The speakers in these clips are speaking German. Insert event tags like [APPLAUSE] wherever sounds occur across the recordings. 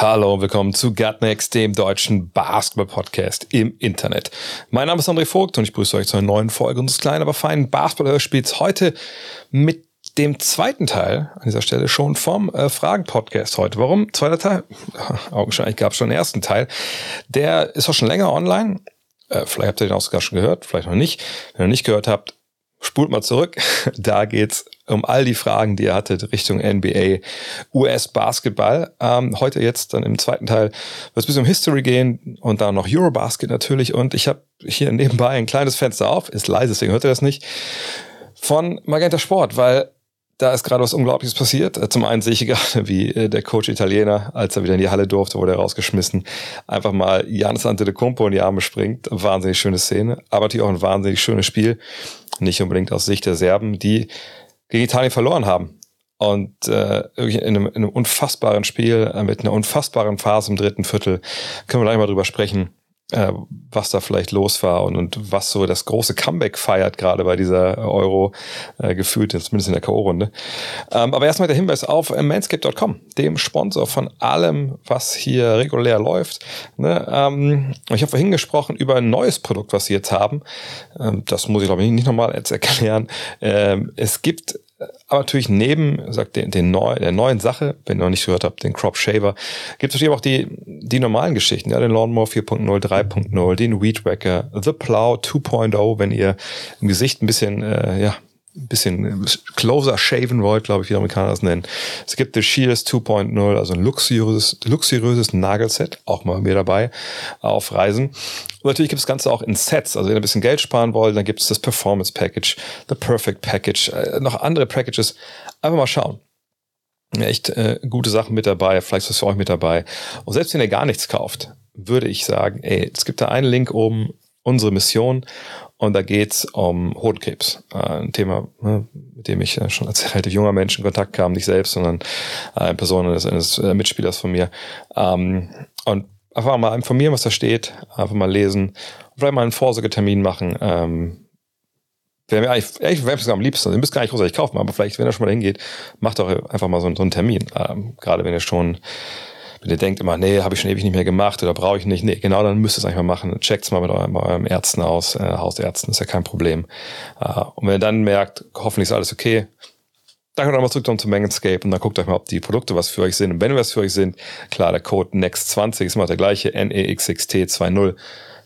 Hallo und willkommen zu Gutnext, dem deutschen Basketball-Podcast im Internet. Mein Name ist André Vogt und ich grüße euch zu einer neuen Folge unseres kleinen, aber feinen Basketball-Hörspiels. Heute mit dem zweiten Teil an dieser Stelle schon vom äh, Fragen-Podcast heute. Warum? Zweiter Teil? [LAUGHS] Augenscheinlich gab es schon einen ersten Teil. Der ist auch schon länger online. Äh, vielleicht habt ihr den auch sogar schon gehört, vielleicht noch nicht. Wenn ihr noch nicht gehört habt, spult mal zurück. [LAUGHS] Da geht's um all die Fragen, die ihr hattet Richtung NBA, US-Basketball. Ähm, heute jetzt dann im zweiten Teil wird es bisschen um History gehen und dann noch Eurobasket natürlich. Und ich habe hier nebenbei ein kleines Fenster auf, ist leise, deswegen hört ihr das nicht, von Magenta Sport, weil da ist gerade was Unglaubliches passiert. Äh, Zum einen sehe ich [LAUGHS] gerade, wie äh, der Coach Italiener, als er wieder in die Halle durfte, wurde er rausgeschmissen, einfach mal Janis Antetokounmpo in die Arme springt. Wahnsinnig schöne Szene, aber natürlich auch ein wahnsinnig schönes Spiel. Nicht unbedingt aus Sicht der Serben, die gegen Italien verloren haben. Und äh, in einem, in einem unfassbaren Spiel, äh, mit einer unfassbaren Phase im dritten Viertel, können wir gleich mal drüber sprechen, äh, was da vielleicht los war und, und was so das große Comeback feiert, gerade bei dieser Euro äh, gefühlt, zumindest in der K.O.-Runde. Ähm, aber erstmal der Hinweis auf äh, manscape.com, dem Sponsor von allem, was hier regulär läuft. Ne? Ähm, ich habe vorhin gesprochen über ein neues Produkt, was sie jetzt haben. Ähm, das muss ich, glaube ich, nicht nochmal erklären. Ähm, es gibt aber natürlich neben sagt den, den neu, der neuen Sache, wenn ihr noch nicht gehört habt, den Crop Shaver, gibt es natürlich auch die, die normalen Geschichten, ja, den Lawnmower 4.0, 3.0, den Weed Wacker, The Plow 2.0, wenn ihr im Gesicht ein bisschen, äh, ja, ein bisschen closer shaven wollt, glaube ich, wie die Amerikaner das nennen. Es gibt The Shears 2.0, also ein luxuriöses, luxuriöses Nagelset, auch mal mir dabei, auf Reisen. Und natürlich gibt es das Ganze auch in Sets. Also wenn ihr ein bisschen Geld sparen wollt, dann gibt es das Performance Package, The Perfect Package, äh, noch andere Packages. Einfach mal schauen. Echt äh, gute Sachen mit dabei, vielleicht ist was für euch mit dabei. Und selbst wenn ihr gar nichts kauft, würde ich sagen, ey, es gibt da einen Link oben, unsere Mission. Und da geht's um Hodenkrebs. Äh, ein Thema, ne, mit dem ich äh, schon als [LAUGHS] relativ junger Mensch in Kontakt kam, nicht selbst, sondern äh, eine Person eines, äh, Mitspielers von mir. Ähm, und einfach mal informieren, was da steht, einfach mal lesen vielleicht mal einen Vorsorgetermin machen. Ähm, Wäre mir eigentlich, eigentlich wäre mir am liebsten. Also, ihr müsst gar nicht großartig kaufen, aber vielleicht, wenn ihr schon mal hingeht, macht doch einfach mal so, so einen Termin. Ähm, gerade wenn ihr schon wenn ihr denkt immer, nee, habe ich schon ewig nicht mehr gemacht oder brauche ich nicht, nee, genau, dann müsst ihr es eigentlich mal machen. Checkt's mal mit eurem, eurem Ärzten aus, äh, Hausärzten, ist ja kein Problem. Äh, und wenn ihr dann merkt, hoffentlich ist alles okay, dann könnt ihr mal zurück zum Manscape und dann guckt euch mal, ob die Produkte was für euch sind. Und wenn was für euch sind, klar, der Code NEXT20 ist immer der gleiche, NEXXT20.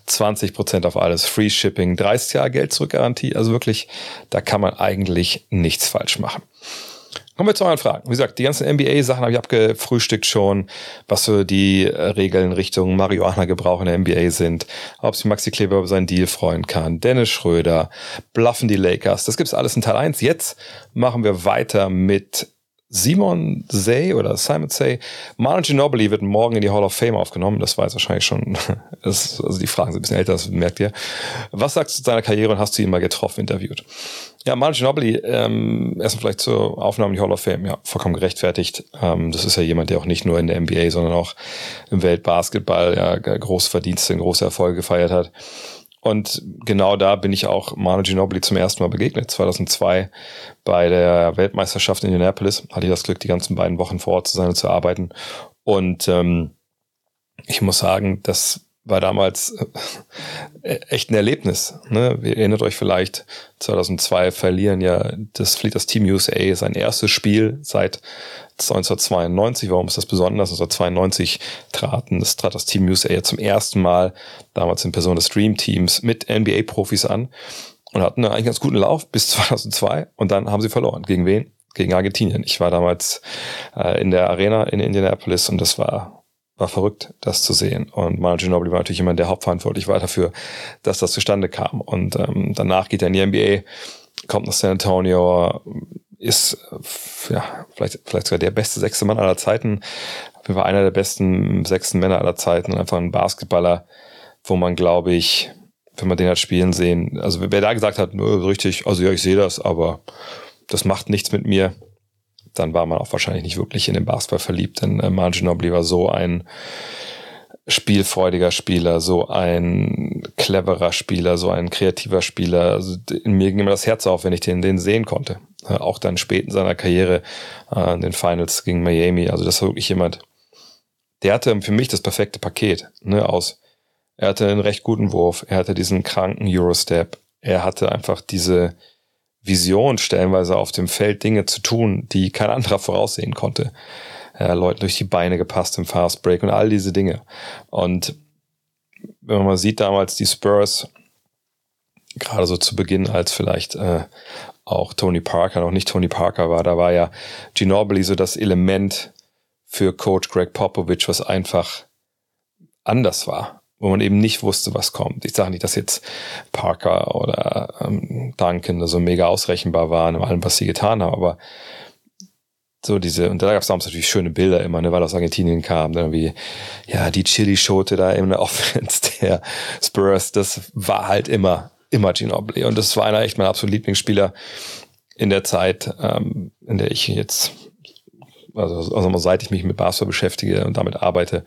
20% auf alles, Free Shipping, 30 Jahre Geld zurück Garantie. Also wirklich, da kann man eigentlich nichts falsch machen. Kommen wir zu euren Fragen. Wie gesagt, die ganzen NBA-Sachen habe ich abgefrühstückt schon, was so die äh, Regeln Richtung Marihuana-Gebrauch in der NBA sind, ob sich Maxi Kleber über seinen Deal freuen kann, Dennis Schröder, bluffen die Lakers. Das gibt's alles in Teil 1. Jetzt machen wir weiter mit Simon Say oder Simon Say. Manu Ginobili wird morgen in die Hall of Fame aufgenommen. Das jetzt wahrscheinlich schon, [LAUGHS] das, also die Fragen sind ein bisschen älter, das merkt ihr. Was sagst du zu deiner Karriere und hast du ihn mal getroffen, interviewt? Ja, Manu Ginobili, ähm, erstmal vielleicht zur Aufnahme in die Hall of Fame, ja, vollkommen gerechtfertigt. Ähm, das ist ja jemand, der auch nicht nur in der NBA, sondern auch im Weltbasketball ja, große Verdienste, große Erfolge gefeiert hat. Und genau da bin ich auch Manu Ginobili zum ersten Mal begegnet, 2002 bei der Weltmeisterschaft in Indianapolis. Hatte ich das Glück, die ganzen beiden Wochen vor Ort zu sein und zu arbeiten. Und ähm, ich muss sagen, das war damals äh, echt ein Erlebnis. Ne? Ihr erinnert euch vielleicht, 2002 verlieren ja das fliegt das Team USA sein erstes Spiel seit 1992. Warum ist das besonders? 1992 traten, das trat das Team USA zum ersten Mal, damals in Person des Dream Teams, mit NBA-Profis an und hatten eigentlich einen ganz guten Lauf bis 2002 und dann haben sie verloren. Gegen wen? Gegen Argentinien. Ich war damals äh, in der Arena in Indianapolis und das war war verrückt, das zu sehen. Und Manu Ginobili war natürlich jemand, der hauptverantwortlich war dafür, dass das zustande kam. Und ähm, danach geht er in die NBA, kommt nach San Antonio, ist ja vielleicht, vielleicht sogar der beste sechste Mann aller Zeiten. War einer der besten sechsten Männer aller Zeiten und einfach ein Basketballer, wo man, glaube ich, wenn man den hat spielen sehen. Also wer da gesagt hat, nö, richtig, also ja, ich sehe das, aber das macht nichts mit mir, dann war man auch wahrscheinlich nicht wirklich in den Basketball verliebt, denn äh, Manu Ginobili war so ein spielfreudiger Spieler, so ein cleverer Spieler, so ein kreativer Spieler. Also in mir ging immer das Herz auf, wenn ich den, den sehen konnte. Äh, auch dann spät in seiner Karriere äh, in den Finals gegen Miami. Also das war wirklich jemand, der hatte für mich das perfekte Paket ne, aus. Er hatte einen recht guten Wurf, er hatte diesen kranken Eurostep, er hatte einfach diese Vision stellenweise auf dem Feld Dinge zu tun, die kein anderer voraussehen konnte äh, Leuten durch die Beine gepasst im Fast Break und all diese Dinge. Und wenn man mal sieht, damals die Spurs, gerade so zu Beginn, als vielleicht äh, auch Tony Parker noch nicht Tony Parker war, da war ja Ginobili so das Element für Coach Greg Popovich, was einfach anders war, wo man eben nicht wusste, was kommt. Ich sage nicht, dass jetzt Parker oder ähm, Duncan so mega ausrechenbar waren in allem, was sie getan haben, aber so diese, und da gab es damals natürlich schöne Bilder immer, ne, weil aus Argentinien kam, dann wie, ja, die Chili-Schote da in der [LAUGHS] Offense der Spurs, das war halt immer, immer Ginobili. Und das war einer echt mein absolut Lieblingsspieler in der Zeit, ähm, in der ich jetzt, also, also seit ich mich mit Basketball beschäftige und damit arbeite,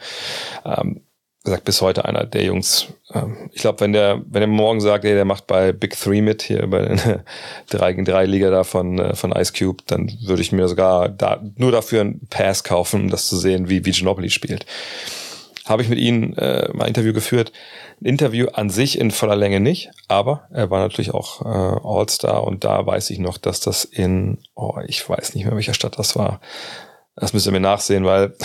ähm, gesagt, bis heute einer der Jungs. Ähm, ich glaube, wenn der, wenn er morgen sagt, ey, der macht bei Big Three mit, hier bei der 3 gegen 3 Liga da von, äh, von Ice Cube, dann würde ich mir sogar da, nur dafür einen Pass kaufen, um das zu sehen, wie, wie Ginobili spielt. Habe ich mit ihm äh, mal ein Interview geführt. Ein Interview an sich in voller Länge nicht, aber er war natürlich auch äh, All-Star und da weiß ich noch, dass das in, oh, ich weiß nicht mehr, welcher Stadt das war. Das müsst ihr mir nachsehen, weil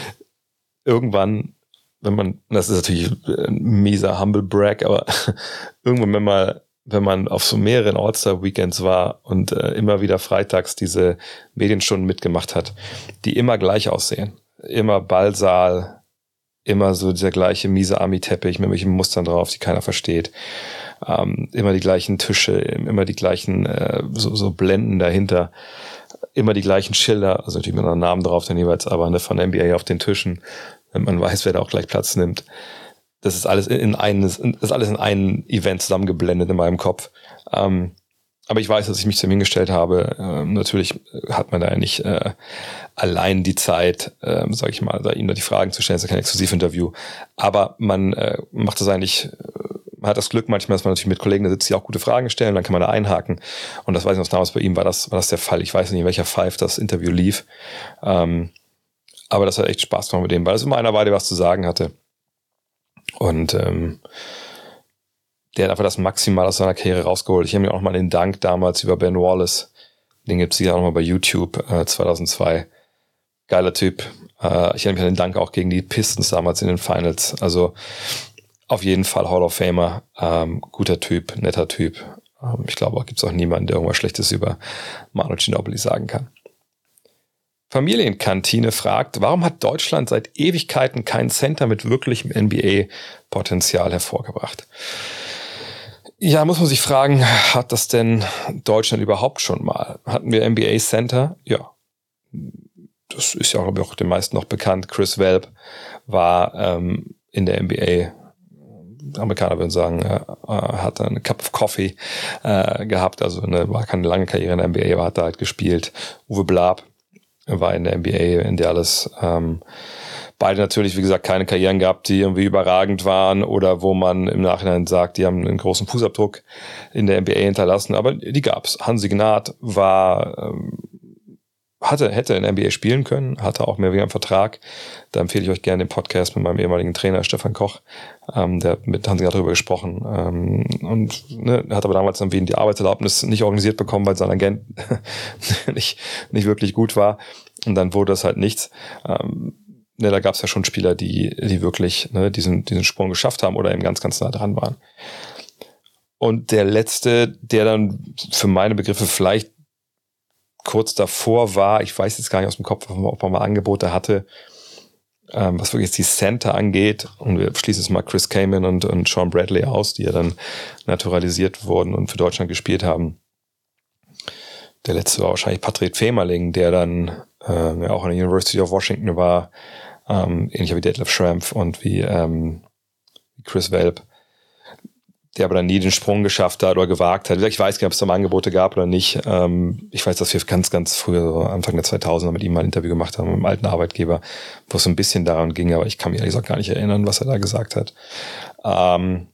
[LAUGHS] irgendwann wenn man, das ist natürlich ein mieser Humble Brag, aber [LAUGHS] irgendwann, wenn man, wenn man auf so mehreren All-Star-Weekends war und äh, immer wieder freitags diese Medienstunden mitgemacht hat, die immer gleich aussehen. Immer Ballsaal, immer so dieser gleiche miese Ami-Teppich mit welchen Mustern drauf, die keiner versteht. Ähm, immer die gleichen Tische, immer die gleichen äh, so, so Blenden dahinter, immer die gleichen Schilder, also natürlich mit einem Namen drauf dann jeweils, aber ne, von NBA auf den Tischen wenn man weiß, wer da auch gleich Platz nimmt. Das ist alles in eines, ist alles in ein Event zusammengeblendet in meinem Kopf. Ähm, aber ich weiß, dass ich mich zu ihm hingestellt habe. Ähm, natürlich hat man da ja nicht äh, allein die Zeit, ähm, sage ich mal, da ihm da die Fragen zu stellen. Das ist ja kein Exklusivinterview. Aber man äh, macht das eigentlich, äh, man hat das Glück manchmal, dass man natürlich mit Kollegen da sitzt, die auch gute Fragen stellen, dann kann man da einhaken. Und das weiß ich noch damals bei ihm war das, war das der Fall. Ich weiß nicht, in welcher Five das Interview lief. Ähm, aber das hat echt Spaß gemacht mit dem, weil es immer einer war, der was zu sagen hatte. Und ähm, der hat einfach das Maximal aus seiner Karriere rausgeholt. Ich habe mir auch mal den Dank damals über Ben Wallace. Den gibt's hier auch nochmal bei YouTube äh, 2002. Geiler Typ. Äh, ich erinnere mich an den Dank auch gegen die Pistons damals in den Finals. Also auf jeden Fall Hall of Famer. Ähm, guter Typ, netter Typ. Ähm, ich glaube, gibt's auch niemanden, der irgendwas Schlechtes über Manu Ginobili sagen kann. Familienkantine fragt, warum hat Deutschland seit Ewigkeiten kein Center mit wirklichem NBA-Potenzial hervorgebracht? Ja, muss man sich fragen, hat das denn Deutschland überhaupt schon mal? Hatten wir NBA Center? Ja. Das ist ja, auch den meisten noch bekannt. Chris Welp war ähm, in der NBA Amerikaner würden sagen, äh, hat eine Cup of Coffee äh, gehabt, also eine, war keine lange Karriere in der NBA, aber hat da halt gespielt. Uwe Blab war in der NBA in Dallas. Ähm, beide natürlich, wie gesagt, keine Karrieren gehabt, die irgendwie überragend waren oder wo man im Nachhinein sagt, die haben einen großen Fußabdruck in der NBA hinterlassen, aber die gab's. Hansi Gnad war ähm, hatte, hätte in NBA spielen können, hatte auch mehr wie einen Vertrag. Da empfehle ich euch gerne den Podcast mit meinem ehemaligen Trainer Stefan Koch. Ähm, der hat mit Hansi darüber gesprochen. Ähm, und ne, hat aber damals wegen die Arbeitserlaubnis nicht organisiert bekommen, weil sein Agent [LAUGHS] nicht, nicht wirklich gut war. Und dann wurde das halt nichts. Ähm, ne, da gab es ja schon Spieler, die, die wirklich ne, diesen, diesen Sprung geschafft haben oder eben ganz, ganz nah dran waren. Und der letzte, der dann für meine Begriffe vielleicht kurz davor war, ich weiß jetzt gar nicht aus dem Kopf, ob man mal Angebote hatte, ähm, was wirklich jetzt die Center angeht. Und wir schließen jetzt mal Chris Kamen und, und Sean Bradley aus, die ja dann naturalisiert wurden und für Deutschland gespielt haben. Der letzte war wahrscheinlich Patrick Femerling, der dann äh, auch an der University of Washington war, ähm, ähnlich wie Detlef Schrampf und wie ähm, Chris Welp der aber dann nie den Sprung geschafft hat oder gewagt hat. Ich weiß gar nicht, ob es da mal Angebote gab oder nicht. Ähm, ich weiß, dass wir ganz, ganz früher, so Anfang der 2000er mit ihm mal ein Interview gemacht haben, mit einem alten Arbeitgeber, wo es so ein bisschen daran ging, aber ich kann mich ehrlich gesagt gar nicht erinnern, was er da gesagt hat. Ähm,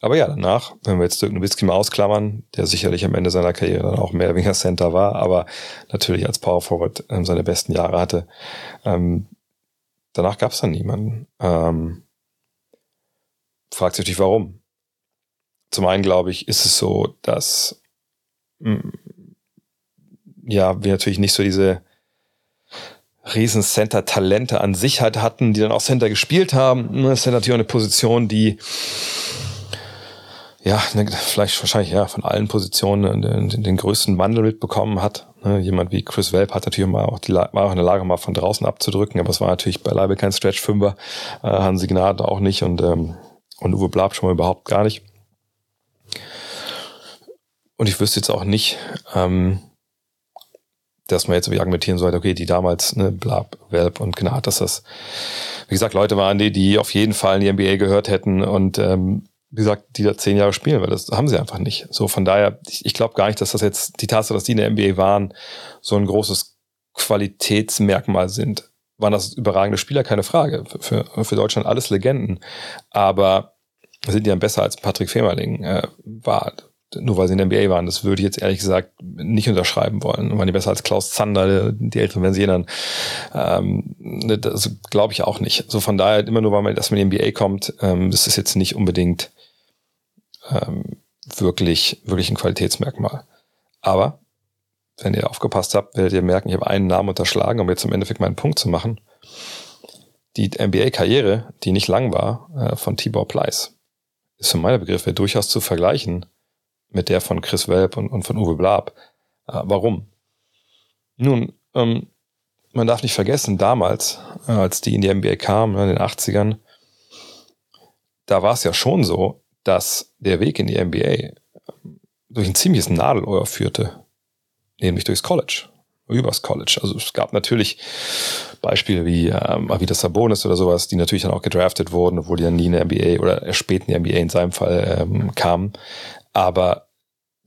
aber ja, danach, wenn wir jetzt Dirk Nowitzki mal ausklammern, der sicherlich am Ende seiner Karriere dann auch mehr oder weniger Center war, aber natürlich als Power Forward ähm, seine besten Jahre hatte, danach gab es dann niemanden. Fragt sich natürlich, warum. Zum einen, glaube ich, ist es so, dass mm, ja, wir natürlich nicht so diese riesen Center-Talente an sich halt hatten, die dann auch Center gespielt haben. Das ist ja natürlich auch eine Position, die ja, ne, vielleicht wahrscheinlich ja von allen Positionen den, den größten Wandel mitbekommen hat. Ne, jemand wie Chris Welp hat natürlich mal auch die, war auch in der Lage, mal von draußen abzudrücken, aber es war natürlich beileibe kein Stretch-Fünfer, äh, Hansi Gnade auch nicht und, ähm, und Uwe Blab schon mal überhaupt gar nicht. Und ich wüsste jetzt auch nicht, ähm, dass man jetzt irgendwie argumentieren sollte, okay, die damals, ne, Blab, Welp und Gnade, dass das, wie gesagt, Leute waren, die, die auf jeden Fall in die NBA gehört hätten und ähm, wie gesagt, die da zehn Jahre spielen, weil das haben sie einfach nicht. So von daher, ich, ich glaube gar nicht, dass das jetzt die Tatsache, dass die in der NBA waren, so ein großes Qualitätsmerkmal sind. Waren das überragende Spieler, keine Frage. Für, für Deutschland alles Legenden. Aber sind die dann besser als Patrick Femerling äh, war? Nur weil sie in der NBA waren, das würde ich jetzt ehrlich gesagt nicht unterschreiben wollen. Waren die besser als Klaus Zander, die Älteren werden sie erinnern. Ähm, ne, das glaube ich auch nicht. So von daher, immer nur weil man, dass man in die NBA kommt, ähm, das ist jetzt nicht unbedingt ähm, wirklich, wirklich ein Qualitätsmerkmal. Aber wenn ihr aufgepasst habt, werdet ihr merken, ich habe einen Namen unterschlagen, um jetzt im Endeffekt meinen Punkt zu machen. Die NBA-Karriere, die nicht lang war, äh, von Tibor Pleiss, ist für meine Begriffe durchaus zu vergleichen mit der von Chris Welp und, und von Uwe Blab. Äh, warum? Nun, ähm, man darf nicht vergessen, damals, äh, als die in die NBA kamen, in den 80ern, da war es ja schon so, dass der Weg in die NBA durch ein ziemliches Nadelöhr führte, nämlich durchs College, übers College. Also es gab natürlich Beispiele wie ähm, Avidas Sabonis oder sowas, die natürlich dann auch gedraftet wurden, obwohl die dann nie in der NBA oder spät in die NBA in seinem Fall ähm, kamen. Aber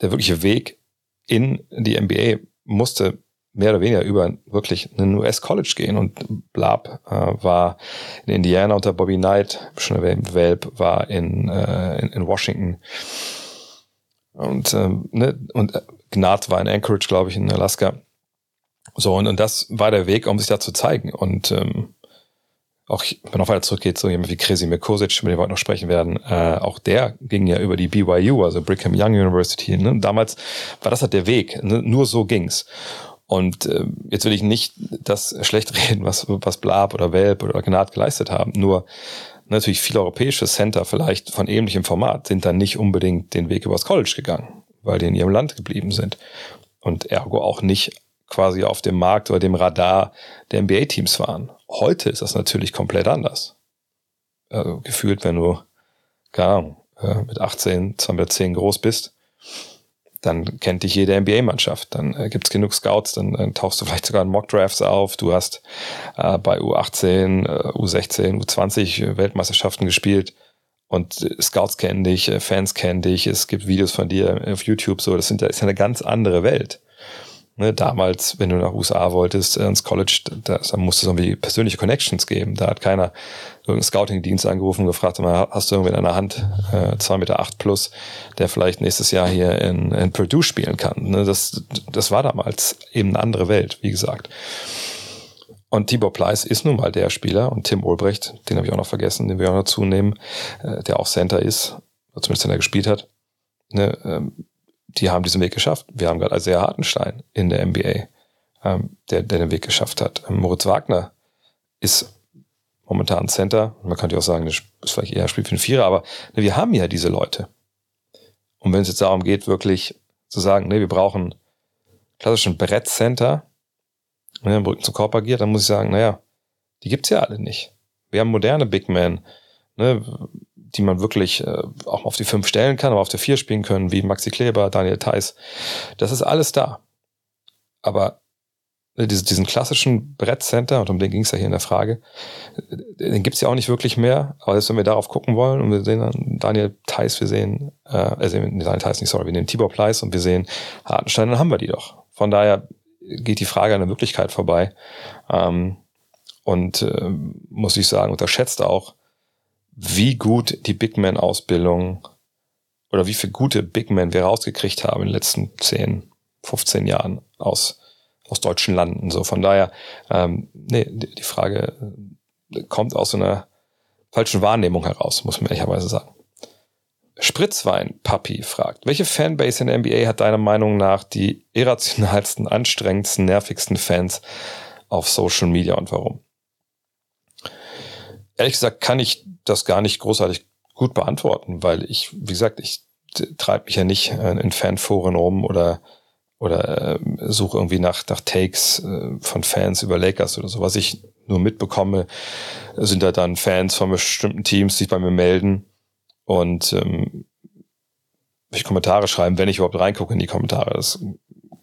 der wirkliche Weg in die NBA musste mehr oder weniger über wirklich einen US-College gehen. Und Blab äh, war in Indiana unter Bobby Knight, schon erwähnt, Welp war in, äh, in, in, Washington. Und, ähm, ne, und äh, Gnad war in Anchorage, glaube ich, in Alaska. So, und, und das war der Weg, um sich da zu zeigen. Und ähm, auch wenn noch weiter zurückgeht, so jemand wie Kresi Mikosic, mit dem wir heute noch sprechen werden, äh, auch der ging ja über die BYU, also Brigham Young University. Ne? Damals war das halt der Weg. Ne? Nur so ging's. Und äh, jetzt will ich nicht das schlecht [LAUGHS] reden, was, was Blab oder Welp oder Gnad geleistet haben. Nur natürlich viele europäische Center vielleicht von ähnlichem Format sind dann nicht unbedingt den Weg übers College gegangen, weil die in ihrem Land geblieben sind. Und ergo auch nicht quasi auf dem Markt oder dem Radar der NBA-Teams waren. Heute ist das natürlich komplett anders. Also gefühlt, wenn du, keine Ahnung, äh, mit 18, 210 groß bist, dann kennt dich jede NBA-Mannschaft. Dann äh, gibt es genug Scouts, dann, dann, tauchst du [LAUGHS] vielleicht sogar in Mock-Drafts auf. Du hast äh, bei U18, äh, U16, U20 Weltmeisterschaften gespielt und äh, Scouts kennen dich, äh, Fans kennen dich, es gibt Videos von dir auf YouTube. So, das, sind, das ist eine ganz andere Welt. Ne, damals, wenn du nach USA wolltest, äh, ins College, da, da musste es irgendwie persönliche Connections geben. Da hat keiner irgendeinen Scouting-Dienst angerufen und gefragt, hast du irgendwie in einer Hand äh, 2 Meter acht plus, der vielleicht nächstes Jahr hier in, in Purdue spielen kann. Ne, das, das war damals eben eine andere Welt, wie gesagt. Und Tibor Pleiss ist nun mal der Spieler und Tim Ulbrecht, den habe ich auch noch vergessen, den wir auch noch zunehmen, äh, der auch Center ist, oder zumindest Center gespielt hat. Ne, ähm, die haben diesen Weg geschafft. Wir haben gerade Isaiah Hartenstein in der NBA, ähm, der, der den Weg geschafft hat. Ähm, Moritz Wagner ist momentan Center. Man könnte auch sagen, das ist vielleicht eher Spiel für einen Vierer, aber ne, wir haben ja diese Leute. Und wenn es jetzt darum geht, wirklich zu sagen, ne, wir brauchen klassischen Brettcenter, ne, Brücken zum Korb agiert, dann muss ich sagen, naja, die gibt's ja alle nicht. Wir haben moderne Big Men, ne, die man wirklich äh, auch auf die fünf stellen kann, aber auf der vier spielen können, wie Maxi Kleber, Daniel Theiss. Das ist alles da. Aber äh, diese, diesen klassischen Brettcenter, und um den ging es ja hier in der Frage, den gibt's ja auch nicht wirklich mehr. Aber jetzt, wenn wir darauf gucken wollen und wir sehen dann Daniel Theiss, wir sehen, äh, also Daniel Theiss nicht, sorry, wir nehmen Tibor Pleiss und wir sehen Hartenstein, dann haben wir die doch. Von daher geht die Frage an der Möglichkeit vorbei. Ähm, und äh, muss ich sagen, unterschätzt auch, wie gut die Big Man-Ausbildung oder wie viele gute Big Men wir rausgekriegt haben in den letzten 10, 15 Jahren aus aus deutschen Landen. So von daher, ähm, nee, die Frage äh, kommt aus einer falschen Wahrnehmung heraus, muss man ehrlicherweise sagen. Spritzwein Papi fragt, welche Fanbase in der NBA hat deiner Meinung nach die irrationalsten, anstrengendsten, nervigsten Fans auf Social Media und warum? Ehrlich gesagt kann ich das gar nicht großartig gut beantworten, weil ich, wie gesagt, ich treibe mich ja nicht äh, in Fanforen rum oder oder äh, suche irgendwie nach, nach Takes äh, von Fans über Lakers oder so. Was ich nur mitbekomme, sind da dann Fans von bestimmten Teams, die sich bei mir melden und ähm, ich Kommentare schreiben, wenn ich überhaupt reingucke in die Kommentare. Das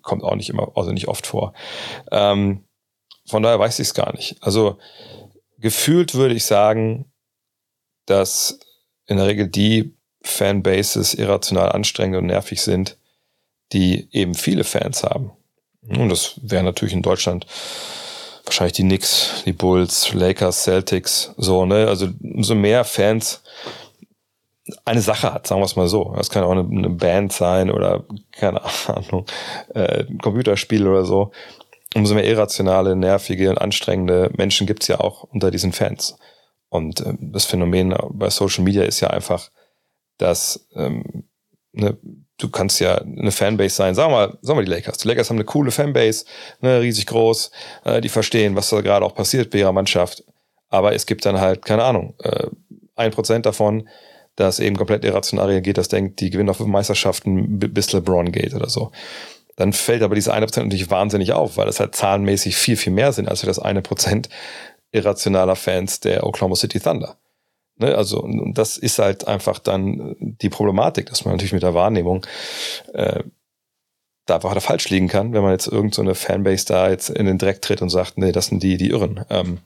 kommt auch nicht immer, also nicht oft vor. Ähm, von daher weiß ich es gar nicht. Also gefühlt würde ich sagen, dass in der Regel die Fanbases irrational anstrengend und nervig sind, die eben viele Fans haben. Und das wäre natürlich in Deutschland wahrscheinlich die Knicks, die Bulls, Lakers, Celtics, so, ne? Also umso mehr Fans eine Sache hat, sagen wir es mal so. Das kann auch eine, eine Band sein oder, keine [LAUGHS] Ahnung, äh, ein Computerspiel oder so. Umso mehr irrationale, nervige und anstrengende Menschen gibt's ja auch unter diesen Fans. Und äh, das Phänomen bei Social Media ist ja einfach, dass ähm, ne, du kannst ja eine Fanbase sein. Sagen wir mal, sagen wir die Lakers. Die Lakers haben eine coole Fanbase, ne, riesig groß, äh, die verstehen, was da gerade auch passiert bei ihrer Mannschaft. Aber es gibt dann halt, keine Ahnung, äh, ein Prozent davon, das eben komplett irrational reagiert, das denkt, die gewinnen auf Meisterschaften bis LeBron geht oder so. Dann fällt aber diese eine Prozent natürlich wahnsinnig auf, weil das halt zahlenmäßig viel, viel mehr sind als für das eine Prozent irrationaler Fans der Oklahoma City Thunder. Ne, also, und das ist halt einfach dann die Problematik, dass man natürlich mit der Wahrnehmung äh, da einfach falsch liegen kann, wenn man jetzt irgendeine so Fanbase da jetzt in den Dreck tritt und sagt, nee, das sind die, die irren. Ähm,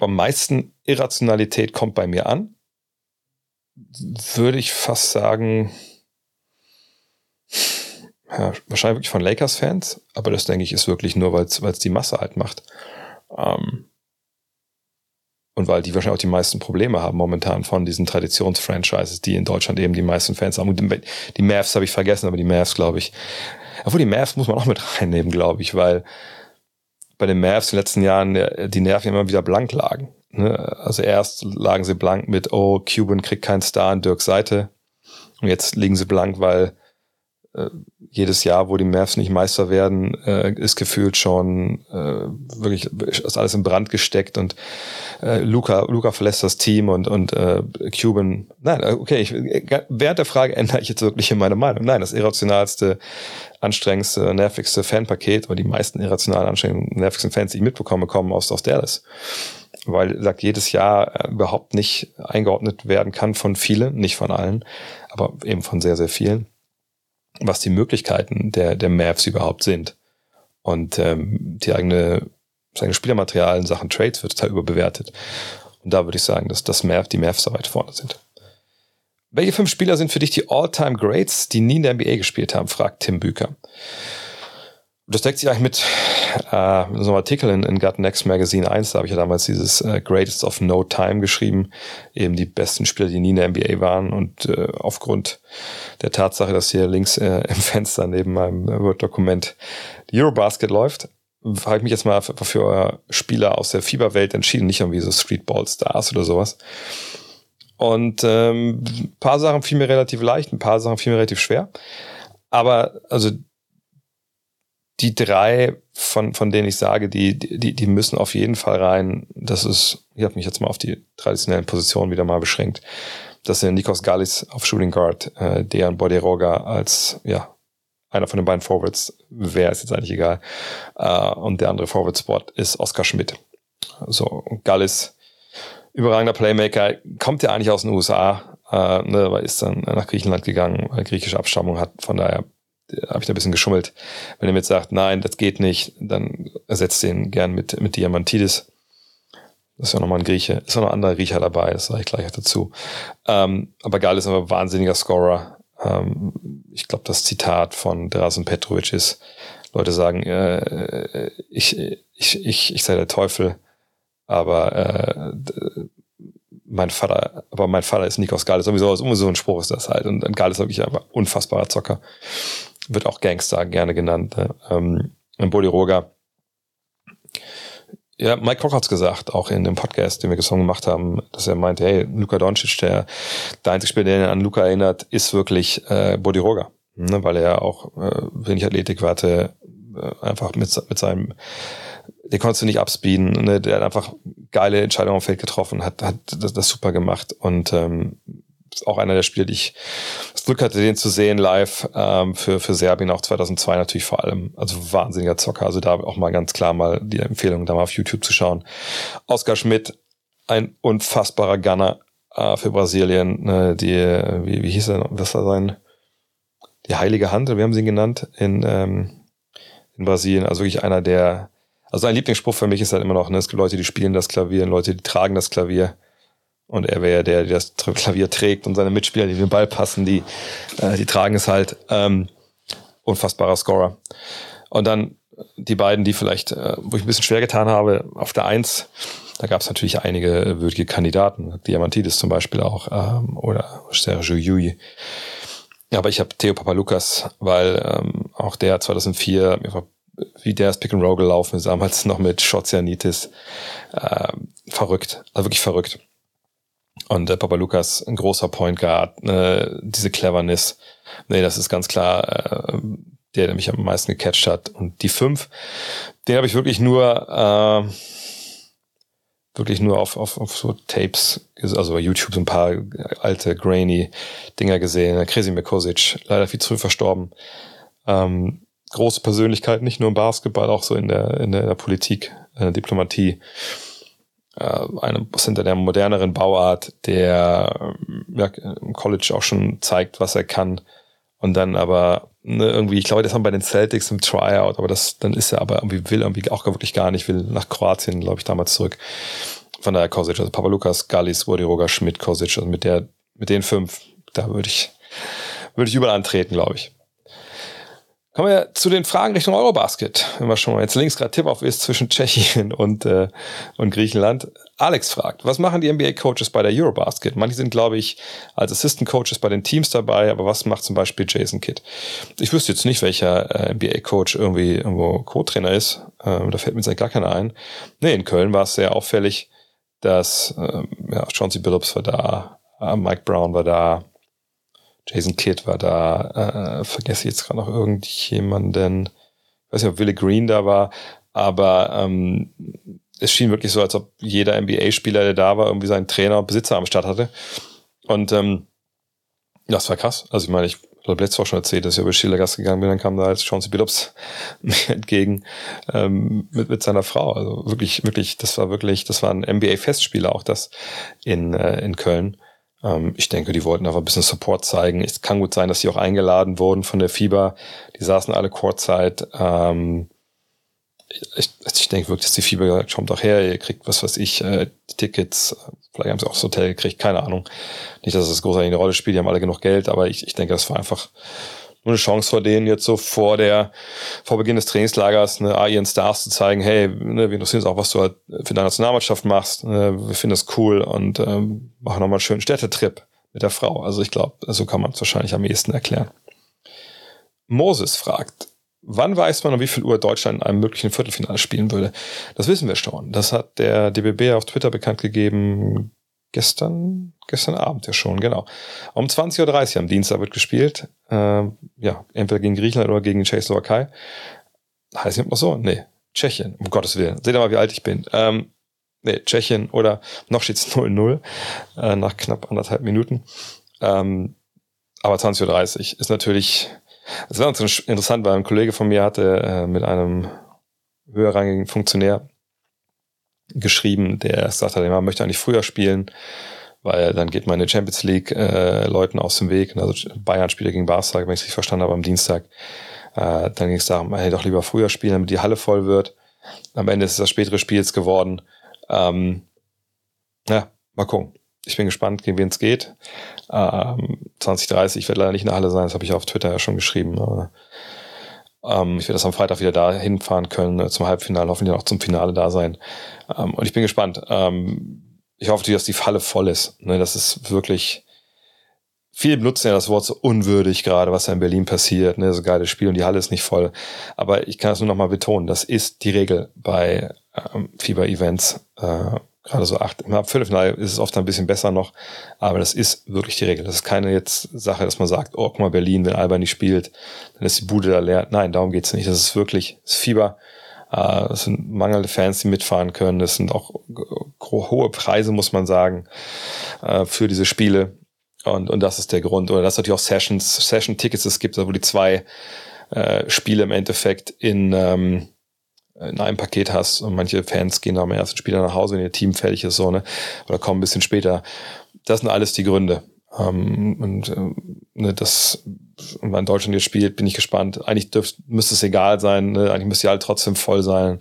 am meisten Irrationalität kommt bei mir an, würde ich fast sagen, ja, wahrscheinlich wirklich von Lakers-Fans, aber das denke ich ist wirklich nur, weil es die Masse halt macht. Ähm, und weil die wahrscheinlich auch die meisten Probleme haben momentan von diesen Traditionsfranchises, die in Deutschland eben die meisten Fans haben. Und die Mavs habe ich vergessen, aber die Mavs, glaube ich. Obwohl die Mavs muss man auch mit [LAUGHS] reinnehmen, glaube ich, weil bei den Mavs in den letzten Jahren die Nerven immer wieder blank lagen. Ne? Also erst lagen sie blank mit, oh, Cuban kriegt keinen Star an Dirks Seite. Und jetzt liegen sie blank, weil äh, jedes Jahr, wo die Mavs nicht Meister werden, äh, ist gefühlt schon äh, wirklich ist alles in Brand gesteckt und äh, Luca, Luca verlässt das Team und und äh, Cuban. Nein, äh, okay, ich, während der Frage ändere ich jetzt wirklich meine Meinung. Nein, das irrationalste, anstrengendste, nervigste Fanpaket oder die meisten irrationalen, anstrengendsten, nervigsten Fans, die ich mitbekomme, kommen aus aus Dallas weil sagt jedes Jahr äh, überhaupt nicht eingeordnet werden kann von vielen, nicht von allen, aber eben von sehr sehr vielen was die Möglichkeiten der, der Mavs überhaupt sind. Und ähm, die eigene, das eigene Spielermaterial in Sachen Trades wird total überbewertet. Und da würde ich sagen, dass das Mav, die Mavs da weit vorne sind. Welche fünf Spieler sind für dich die All-Time Greats, die nie in der NBA gespielt haben, fragt Tim Büker das deckt sich eigentlich mit, äh, so einem Artikel in, in Gut Next Magazine 1, da habe ich ja damals dieses äh, Greatest of No Time geschrieben, eben die besten Spieler, die nie in der NBA waren und äh, aufgrund der Tatsache, dass hier links äh, im Fenster neben meinem Word-Dokument Eurobasket läuft, habe ich mich jetzt mal für, für Spieler aus der Fieberwelt entschieden, nicht irgendwie so Streetball Stars oder sowas. Und ähm, ein paar Sachen fielen mir relativ leicht, ein paar Sachen fielen mir relativ schwer. Aber also die drei, von, von denen ich sage, die, die, die müssen auf jeden Fall rein. Das ist, ich habe mich jetzt mal auf die traditionellen Positionen wieder mal beschränkt. Das sind Nikos Gallis auf Shooting Guard, äh, Dejan Bodiroga als, ja, einer von den beiden Forwards, wer ist jetzt eigentlich egal. Äh, und der andere Forward-Spot ist Oskar Schmidt. So, Gallis, überragender Playmaker, kommt ja eigentlich aus den USA, äh, ne, ist dann nach Griechenland gegangen, weil griechische Abstammung hat. Von daher habe ich da ein bisschen geschummelt. Wenn er mir jetzt sagt, nein, das geht nicht, dann ersetzt den gern mit, mit Diamantidis. Das ist ja nochmal ein Grieche. Ist auch noch ein anderer Griecher dabei, das sage ich gleich dazu. Ähm, aber Gal ist ein wahnsinniger Scorer. Ähm, ich glaube, das Zitat von Drasen Petrovic ist, Leute sagen, äh, ich, ich, ich, ich sei der Teufel, aber äh, mein Vater, aber mein Vater ist Nikos Gal, sowieso, so ein Spruch ist das halt. Und, und Gal ist wirklich ein unfassbarer Zocker. Wird auch Gangster gerne genannt. Ne? Ähm, Bodi Roger. Ja, Mike Koch hat's gesagt, auch in dem Podcast, den wir gesungen gemacht haben, dass er meinte, hey, Luka Doncic, der, der einzige Spieler, der an Luka erinnert, ist wirklich äh, Bodi Roger. Ne? Weil er auch äh, wenig Athletikwerte äh, einfach mit, mit seinem den konntest du nicht abspeeden. Ne? Der hat einfach geile Entscheidungen am Feld getroffen, hat, hat das, das super gemacht und ähm, ist auch einer der Spieler, die ich Glück hatte, den zu sehen live ähm, für, für Serbien auch 2002 natürlich vor allem. Also wahnsinniger Zocker. Also da auch mal ganz klar mal die Empfehlung, da mal auf YouTube zu schauen. Oskar Schmidt, ein unfassbarer Gunner äh, für Brasilien. Ne? Die, wie, wie hieß er, was war sein? Die heilige Hand, wie haben sie ihn genannt in, ähm, in Brasilien. Also wirklich einer der also ein Lieblingsspruch für mich ist halt immer noch, ne, es gibt Leute, die spielen das Klavier, Leute, die tragen das Klavier. Und er wäre der, der das Klavier trägt und seine Mitspieler, die den Ball passen, die, äh, die tragen es halt. Ähm, unfassbarer Scorer. Und dann die beiden, die vielleicht, äh, wo ich ein bisschen schwer getan habe, auf der Eins, da gab es natürlich einige würdige Kandidaten, Diamantidis zum Beispiel auch, ähm, oder Sergio Yui. Ja, aber ich habe Theo Papalukas, weil ähm, auch der 2004 mir wie der das Pick and Roll gelaufen ist, damals [LAUGHS] noch mit Schozianitis. Äh, verrückt, also wirklich verrückt. Und äh, Papa Lukas, ein großer Point Guard, äh, diese Cleverness. Nee, das ist ganz klar äh, der, der mich am meisten gecatcht hat. Und die fünf, den habe ich wirklich nur äh, wirklich nur auf, auf, auf so Tapes, also bei YouTube so ein paar alte, grainy Dinger gesehen. Kresi Mekosic, leider viel zu früh verstorben. Ähm, große Persönlichkeit, nicht nur im Basketball, auch so in der, in der Politik, in der Diplomatie. Äh, eine hinter der moderneren Bauart, der ja, im College auch schon zeigt, was er kann. Und dann aber ne, irgendwie, ich glaube, das haben bei den Celtics im Tryout, aber das, dann ist er aber irgendwie will irgendwie auch wirklich gar nicht, will nach Kroatien, glaube ich, damals zurück. Von daher Kosic, also Papa Lukas, Gallis, Roger Schmidt, Kosic, also mit der, mit den fünf, da würde ich, würde ich überall antreten, glaube ich. Kommen wir zu den Fragen Richtung Eurobasket. Wenn wir schon mal jetzt links gerade Tipp auf ist zwischen Tschechien und, äh, und Griechenland. Alex fragt, was machen die NBA-Coaches bei der Eurobasket? Manche sind, glaube ich, als Assistant-Coaches bei den Teams dabei, aber was macht zum Beispiel Jason Kidd? Ich wüsste jetzt nicht, welcher äh, NBA-Coach irgendwie irgendwo Co-Trainer ist. Ähm, da fällt mir jetzt gar keiner ein. Nee, in Köln war es sehr auffällig, dass ähm, ja, Chauncey Billups war da, äh, Mike Brown war da, Jason Kidd war da, äh, vergesse jetzt gerade noch irgendjemanden, ich weiß nicht, ob Willie Green da war, aber ähm, es schien wirklich so, als ob jeder NBA-Spieler, der da war, irgendwie seinen Trainer und Besitzer am Start hatte. Und ähm, das war krass. Also ich meine, ich habe letztes Mal schon erzählt, dass ich über Schillergast gegangen bin, dann kam da als Chauncey Billups [LAUGHS] entgegen ähm, mit, mit seiner Frau. Also wirklich, wirklich, das war wirklich, das war ein NBA-Festspieler auch das in, äh, in Köln. Ähm, ich denke, die wollten einfach ein bisschen Support zeigen. Es kann gut sein, dass sie auch eingeladen wurden von der FIBA. Die saßen alle Kurzzeit. Ähm, ich, ich denke wirklich, dass die FIBA gesagt kommt doch her, ihr kriegt was weiß ich, äh, Tickets, vielleicht haben sie auch das Hotel gekriegt, keine Ahnung. Nicht, dass das großartig eine Rolle spielt, die haben alle genug Geld, aber ich, ich denke, das war einfach eine Chance vor denen, jetzt so vor der, vor Beginn des Trainingslagers, ne, ihren Stars zu zeigen, hey, ne, wir interessieren uns auch, was du halt für deine Nationalmannschaft machst, ne, wir finden das cool und ähm, machen nochmal einen schönen Städtetrip mit der Frau. Also ich glaube, so kann man es wahrscheinlich am ehesten erklären. Moses fragt, wann weiß man, um wie viel Uhr Deutschland in einem möglichen Viertelfinale spielen würde? Das wissen wir schon. Das hat der DBB auf Twitter bekannt gegeben gestern, gestern Abend ja schon, genau. Um 20.30 Uhr am Dienstag wird gespielt. Ähm, ja, entweder gegen Griechenland oder gegen die Tschechoslowakei. Heißt nicht noch so? Nee, Tschechien, um Gottes Willen. Seht ihr mal, wie alt ich bin. Ähm, nee, Tschechien oder noch steht's 0-0 äh, nach knapp anderthalb Minuten. Ähm, aber 20.30 Uhr ist natürlich, es war uns interessant, weil ein Kollege von mir hatte äh, mit einem höherrangigen Funktionär geschrieben, der gesagt hat, man möchte eigentlich früher spielen, weil dann geht man in die Champions League äh, Leuten aus dem Weg. Also Bayern spielt gegen Barca, wenn ich es richtig verstanden habe, am Dienstag. Äh, dann ging es darum, hätte doch lieber früher spielen, damit die Halle voll wird. Am Ende ist es das spätere Spiel jetzt geworden. Ähm, ja, mal gucken. Ich bin gespannt, gegen wen es geht. Ähm, 2030, ich werde leider nicht in der Halle sein, das habe ich auf Twitter ja schon geschrieben. Aber, ähm, ich werde das am Freitag wieder da hinfahren können, äh, zum Halbfinale, hoffentlich auch zum Finale da sein. Ähm, und ich bin gespannt. Ähm, ich hoffe dass die Falle voll ist. Ne, das ist wirklich, viele benutzen ja das Wort so unwürdig gerade, was da in Berlin passiert, ne, so geiles Spiel und die Halle ist nicht voll. Aber ich kann es nur noch mal betonen, das ist die Regel bei ähm, Fieber-Events. Äh, gerade so acht, im Viertelfinale ist es oft ein bisschen besser noch, aber das ist wirklich die Regel. Das ist keine jetzt Sache, dass man sagt, oh, guck mal, Berlin, wenn Alba nicht spielt, dann ist die Bude da leer. Nein, darum geht's nicht. Das ist wirklich, das Fieber. Äh, es sind mangelnde Fans, die mitfahren können. Es sind auch hohe Preise, muss man sagen, äh, für diese Spiele. Und, und das ist der Grund. Oder dass natürlich auch Sessions, Session-Tickets es gibt, wo die zwei äh, Spiele im Endeffekt in, ähm, in einem Paket hast und manche Fans gehen am ersten Spiel nach Hause, wenn ihr Team fertig ist, so, ne? Oder kommen ein bisschen später. Das sind alles die Gründe. Ähm, und äh, ne, das, wenn Deutschland jetzt spielt, bin ich gespannt. Eigentlich dürft, müsste es egal sein, ne? eigentlich müsste die halt trotzdem voll sein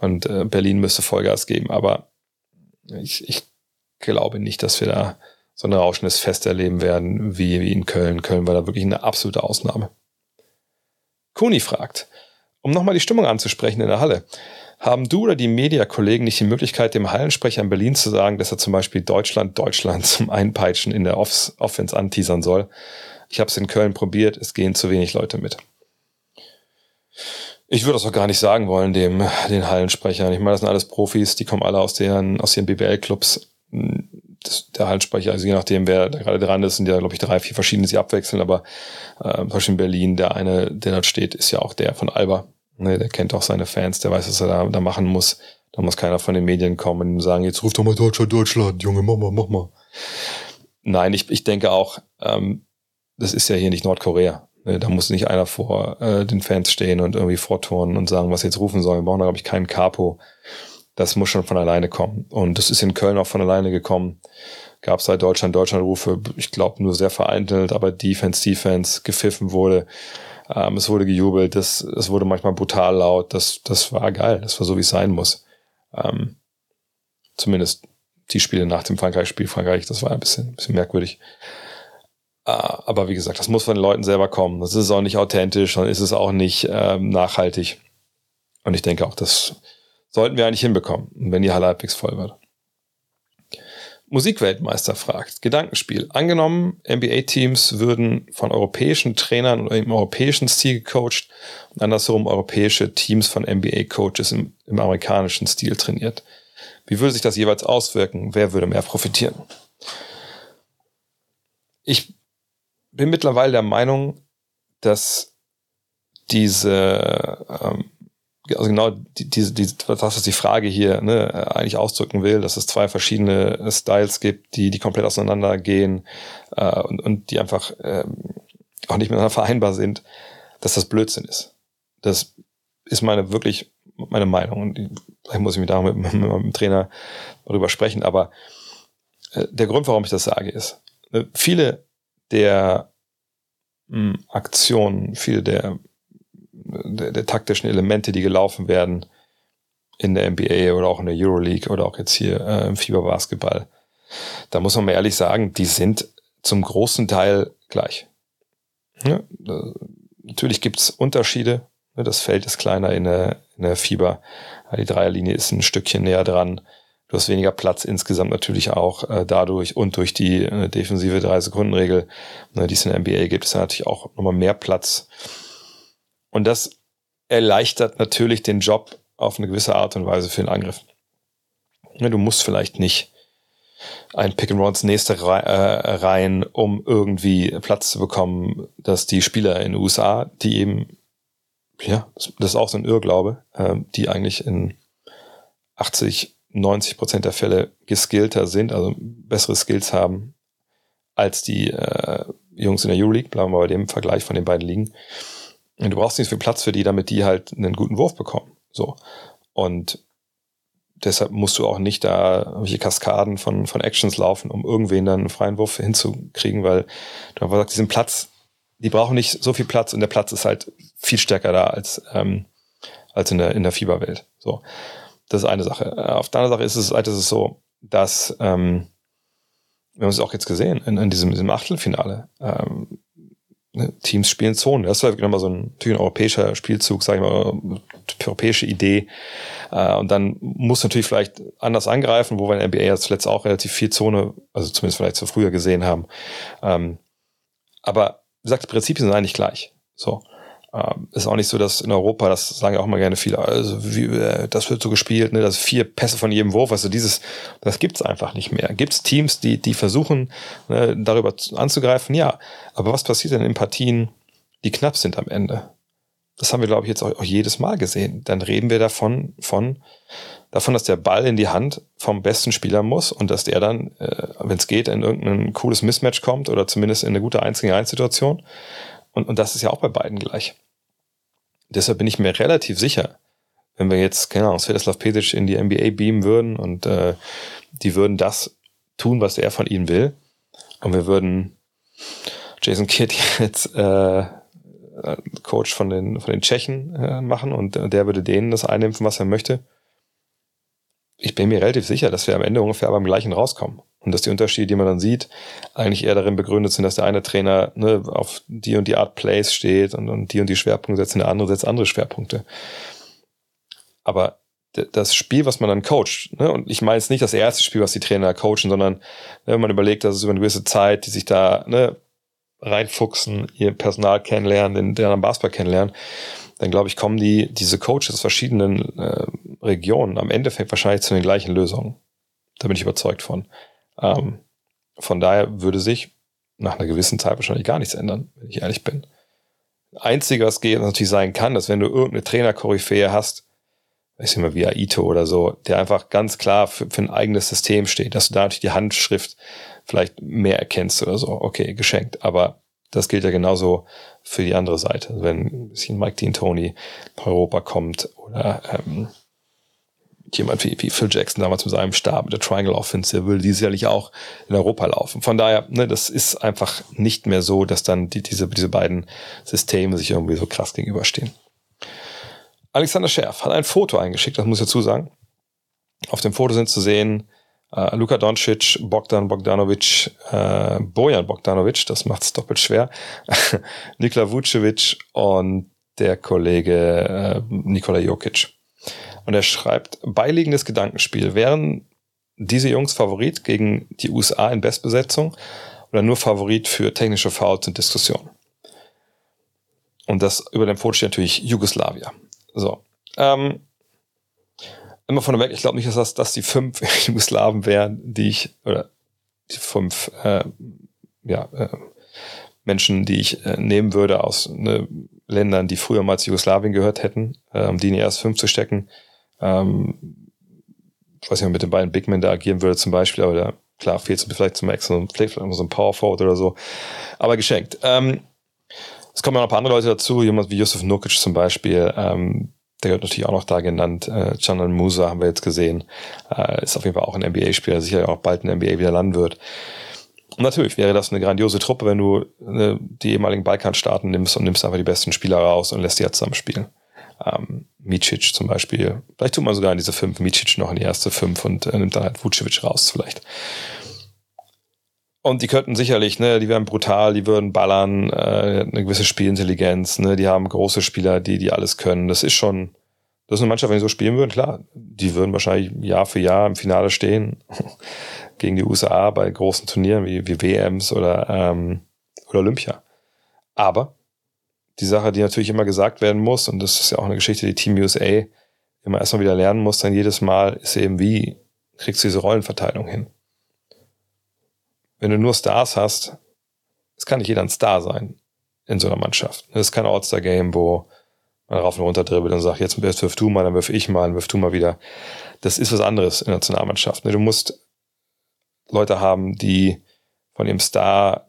und äh, Berlin müsste Vollgas geben. Aber ich, ich glaube nicht, dass wir da so ein rauschendes Fest erleben werden wie, wie in Köln. Köln war da wirklich eine absolute Ausnahme. Kuni fragt, um nochmal die Stimmung anzusprechen in der Halle. Haben du oder die Mediakollegen nicht die Möglichkeit, dem Hallensprecher in Berlin zu sagen, dass er zum Beispiel Deutschland, Deutschland [LAUGHS] zum Einpeitschen in der Off Offense anteasern soll? Ich habe es in Köln probiert, es gehen zu wenig Leute mit. Ich würde das auch gar nicht sagen wollen, dem, den Hallensprechern. Ich meine, das sind alles Profis, die kommen alle aus deren, aus ihren BBL-Clubs. der Hallensprecher, also je nachdem, wer da gerade dran ist, sind ja, glaube ich, drei, vier verschiedene, die abwechseln, aber äh, zum Beispiel in Berlin, der eine, der dort steht, ist ja auch der von Alba. Ne, der kennt auch seine Fans, der weiß, was er da, da machen muss. Da muss keiner von den Medien kommen und ihm sagen, jetzt ruf doch mal Deutschland, Deutschland, Junge, mach mal, mach mal. Nein, ich, ich denke auch, ähm, das ist ja hier nicht Nordkorea. Ne, da muss nicht einer vor äh, den Fans stehen und irgendwie vorturnen und sagen, was jetzt rufen sollen. Wir brauchen da, glaube ich, keinen Capo. Das muss schon von alleine kommen. Und das ist in Köln auch von alleine gekommen. Gab es seit Deutschland Deutschland-Rufe, ich glaube nur sehr vereinzelt, aber Defense, Defense gepfiffen wurde. Ähm, es wurde gejubelt, das, es wurde manchmal brutal laut. Das, das war geil. Das war so, wie es sein muss. Ähm, zumindest die Spiele nach dem Frankreich-Spiel, Frankreich, das war ein bisschen, bisschen merkwürdig. Äh, aber wie gesagt, das muss von den Leuten selber kommen. Das ist auch nicht authentisch, dann ist es auch nicht ähm, nachhaltig. Und ich denke auch, das sollten wir eigentlich hinbekommen, wenn die Halle halbwegs voll wird. Musikweltmeister fragt, Gedankenspiel. Angenommen, NBA-Teams würden von europäischen Trainern oder im europäischen Stil gecoacht und andersherum europäische Teams von NBA-Coaches im, im amerikanischen Stil trainiert. Wie würde sich das jeweils auswirken? Wer würde mehr profitieren? Ich bin mittlerweile der Meinung, dass diese ähm, also genau die, die, die, das, was die Frage hier ne, eigentlich ausdrücken will, dass es zwei verschiedene Styles gibt, die, die komplett auseinandergehen äh, und, und die einfach ähm, auch nicht miteinander vereinbar sind, dass das Blödsinn ist. Das ist meine wirklich meine Meinung. Und vielleicht muss ich mich da mit, [LAUGHS] mit meinem Trainer darüber sprechen, aber äh, der Grund, warum ich das sage, ist, äh, viele der mh, hm, Aktionen, viele der der, der taktischen Elemente, die gelaufen werden in der NBA oder auch in der Euroleague oder auch jetzt hier äh, im Fieberbasketball, da muss man mal ehrlich sagen, die sind zum großen Teil gleich. Ja, natürlich gibt's Unterschiede. Ne, das Feld ist kleiner in der, in der Fieber. Die Dreierlinie ist ein Stückchen näher dran. Du hast weniger Platz insgesamt natürlich auch äh, dadurch und durch die äh, defensive Drei-Sekunden-Regel, ne, die es in der NBA gibt, ist natürlich auch nochmal mehr Platz und das erleichtert natürlich den Job auf eine gewisse Art und Weise für den Angriff. Du musst vielleicht nicht ein Pick and Roll ins nächste äh, rein, um irgendwie Platz zu bekommen, dass die Spieler in den USA, die eben, ja, das ist auch so ein Irrglaube, ähm, die eigentlich in 80, 90 Prozent der Fälle geskillter sind, also bessere Skills haben als die äh, Jungs in der Euroleague, bleiben wir bei dem Vergleich von den beiden Ligen und du brauchst nicht so viel Platz für die, damit die halt einen guten Wurf bekommen. So. Und deshalb musst du auch nicht da irgendwelche Kaskaden von, von Actions laufen, um irgendwen dann einen freien Wurf hinzukriegen, weil du einfach sagst, diesen Platz, die brauchen nicht so viel Platz und der Platz ist halt viel stärker da als, ähm, als in der, in der Fieberwelt. So. Das ist eine Sache. Auf der anderen Sache ist es halt, ist es so, dass, ähm, wir haben es auch jetzt gesehen, in, in diesem, diesem Achtelfinale, ähm, ne, Teams spielen Zonen. Das ist halt nochmal so ein, natürlich ein europäischer Spielzug, sage ich mal, europäische Idee. Äh, und dann muss natürlich vielleicht anders angreifen, wo wir in der NBA ja zuletzt auch relativ viel Zone, also zumindest vielleicht so früher gesehen haben. Ähm, aber wie gesagt, die Prinzipien sind eigentlich gleich. So. Ähm, ist auch nicht so, dass in Europa, das sagen ja auch mal gerne viele, also wie, äh, das wird so gespielt, ne, das vier Pässe von jedem Wurf, also dieses, das gibt's einfach nicht mehr. Gibt's Teams, die, die versuchen, ne, darüber anzugreifen? Ja. Aber was passiert denn in Partien, die knapp sind am Ende? Das haben wir, glaube ich, jetzt auch, auch jedes Mal gesehen. Dann reden wir davon, von, davon, dass der Ball in die Hand vom besten Spieler muss und dass der dann, äh, wenn es geht, in irgendein cooles Mismatch kommt oder zumindest in eine gute 1 gegen 1 Situation. Und, und das ist ja auch bei beiden gleich. Deshalb bin ich mir relativ sicher, wenn wir jetzt, keine Ahnung, Svetislav Pesic in die NBA beamen würden und äh, die würden das tun, was er von ihnen will, und wir würden Jason Kidd [LAUGHS] jetzt äh, Coach von den, von den Tschechen äh, machen und der würde denen das einimpfen, was er möchte. Ich bin mir relativ sicher, dass wir am Ende ungefähr beim gleichen rauskommen. Und dass die Unterschiede, die man dann sieht, eigentlich eher darin begründet sind, dass der eine Trainer ne, auf die und die Art Plays steht und, und die und die Schwerpunkte setzt und der andere setzt andere Schwerpunkte. Aber das Spiel, was man dann coacht, ne, und ich meine jetzt nicht das erste Spiel, was die Trainer coachen, sondern ne, wenn man überlegt, dass es über eine gewisse Zeit, die sich da ne, reinfuchsen, ihr Personal kennenlernen, den, den anderen Basketball kennenlernen, dann glaube ich, kommen die, diese Coaches aus verschiedenen äh, Regionen am Endeffekt wahrscheinlich zu den gleichen Lösungen. Da bin ich überzeugt von. Ähm, von daher würde sich nach einer gewissen Zeit wahrscheinlich gar nichts ändern, wenn ich ehrlich bin. Einzige, was geht, natürlich sein kann, dass wenn du irgendeine Trainer-Koryphäe hast, ich sag mal wie Aito oder so, der einfach ganz klar für, für ein eigenes System steht, dass du da natürlich die Handschrift vielleicht mehr erkennst oder so. Okay, geschenkt. Aber das gilt ja genauso für die andere Seite. Wenn ein bisschen Mike Dean Tony nach Europa kommt oder ähm, jemand wie, wie Phil Jackson damals mit seinem Stab, mit der Triangle Offense, der will die sicherlich auch in Europa laufen. Von daher, ne, das ist einfach nicht mehr so, dass dann die, diese, diese beiden Systeme sich irgendwie so krass gegenüberstehen. Alexander Scherf hat ein Foto eingeschickt, das muss ich dazu sagen. Auf dem Foto sind zu sehen äh, Luka Doncic, Bogdan Bogdanovic, äh, Bojan Bogdanovic, das macht es doppelt schwer, [LAUGHS] Nikola Vucevic und der Kollege äh, Nikola Jokic. Und er schreibt, beiliegendes Gedankenspiel. Wären diese Jungs Favorit gegen die USA in Bestbesetzung oder nur Favorit für technische Fouls und Diskussionen? Und das über dem Foto steht natürlich Jugoslawier. So. Ähm, immer von weg, ich glaube nicht, dass das dass die fünf [LAUGHS] Jugoslawen wären, die ich, oder die fünf äh, ja, äh, Menschen, die ich äh, nehmen würde aus ne, Ländern, die früher mal zu Jugoslawien gehört hätten, äh, um die in die erst fünf zu stecken. Ähm, ich weiß nicht, ob mit den beiden Big Men da agieren würde zum Beispiel, aber da, klar, fehlt es vielleicht zum Max, vielleicht vielleicht so ein Power Forward oder so. Aber geschenkt. Ähm, es kommen ja noch ein paar andere Leute dazu, jemand wie Yusuf Nukic zum Beispiel, ähm, der wird natürlich auch noch da genannt. Äh, Canan Musa haben wir jetzt gesehen. Äh, ist auf jeden Fall auch ein NBA-Spieler, sicher auch bald in NBA wieder landen wird. Und natürlich wäre das eine grandiose Truppe, wenn du äh, die ehemaligen Balkanstaaten nimmst und nimmst einfach die besten Spieler raus und lässt die ja zusammen spielen. Ähm, Micic zum Beispiel. Vielleicht tut man sogar in diese fünf Micic noch in die erste fünf und äh, nimmt dann halt Vucevic raus vielleicht. Und die könnten sicherlich, ne, die wären brutal, die würden ballern, äh, eine gewisse Spielintelligenz, ne, die haben große Spieler, die, die alles können. Das ist schon, das ist eine Mannschaft, wenn die so spielen würden, klar, die würden wahrscheinlich Jahr für Jahr im Finale stehen [LAUGHS] gegen die USA bei großen Turnieren wie, wie WMs oder, ähm, oder Olympia. Aber die Sache, die natürlich immer gesagt werden muss, und das ist ja auch eine Geschichte, die Team USA immer erstmal wieder lernen muss, dann jedes Mal ist eben, wie kriegst du diese Rollenverteilung hin? wenn du nur Stars hast, es kann nicht jeder ein Star sein in so einer Mannschaft. Das ist kein All-Star-Game, wo man rauf und runter dribbelt und sagt, jetzt wirf du mal, dann wirf ich mal, dann wirf du mal wieder. Das ist was anderes in der Nationalmannschaft. Du musst Leute haben, die von ihrem Star,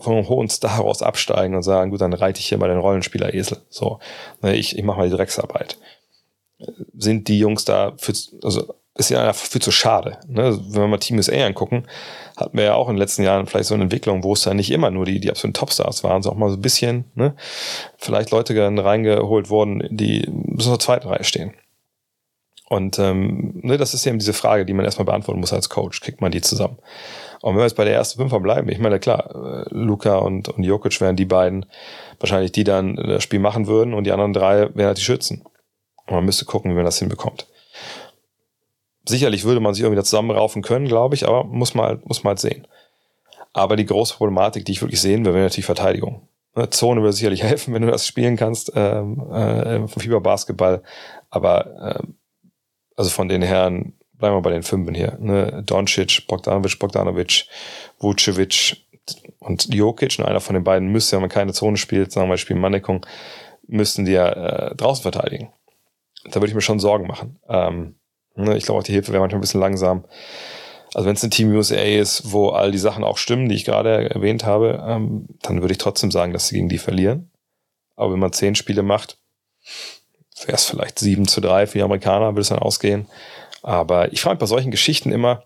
von einem hohen Star heraus absteigen und sagen, gut, dann reite ich hier mal den Rollenspieler Esel. So, ich, ich mache mal die Drecksarbeit. Sind die Jungs da für, also ist ja viel zu schade. Ne? Wenn wir mal Team USA angucken, hatten wir ja auch in den letzten Jahren vielleicht so eine Entwicklung, wo es dann nicht immer nur die, die absoluten Topstars waren, sondern auch mal so ein bisschen, ne? vielleicht Leute dann reingeholt wurden, die bis zur zweiten Reihe stehen. Und ähm, ne, das ist eben diese Frage, die man erstmal beantworten muss als Coach. Kriegt man die zusammen? Und wenn wir jetzt bei der ersten Fünfer bleiben, ich meine, klar, äh, Luca und, und Jokic wären die beiden wahrscheinlich, die dann das Spiel machen würden und die anderen drei wären halt die Schützen. Und man müsste gucken, wie man das hinbekommt. Sicherlich würde man sich irgendwie da zusammenraufen können, glaube ich, aber muss halt, muss halt sehen. Aber die große Problematik, die ich wirklich sehen will, wäre natürlich Verteidigung. Ne, Zone würde sicherlich [LAUGHS] helfen, wenn du das spielen kannst, ähm, äh, Fieberbasketball. Aber äh, also von den Herren, bleiben wir bei den Fünfen hier, ne? Doncic, Bogdanovic, Bogdanovic, Vucevic und Jokic, und einer von den beiden müsste, wenn man keine Zone spielt, sagen wir spielen Mannekung, müssten die ja äh, draußen verteidigen. Da würde ich mir schon Sorgen machen. Ähm, ne? Ich glaube, auch die Hilfe wäre manchmal ein bisschen langsam. Also wenn es ein Team USA ist, wo all die Sachen auch stimmen, die ich gerade erwähnt habe, ähm, dann würde ich trotzdem sagen, dass sie gegen die verlieren. Aber wenn man zehn Spiele macht, wäre es vielleicht 7 zu 3 für die Amerikaner, würde es dann ausgehen. Aber ich frage mich bei solchen Geschichten immer,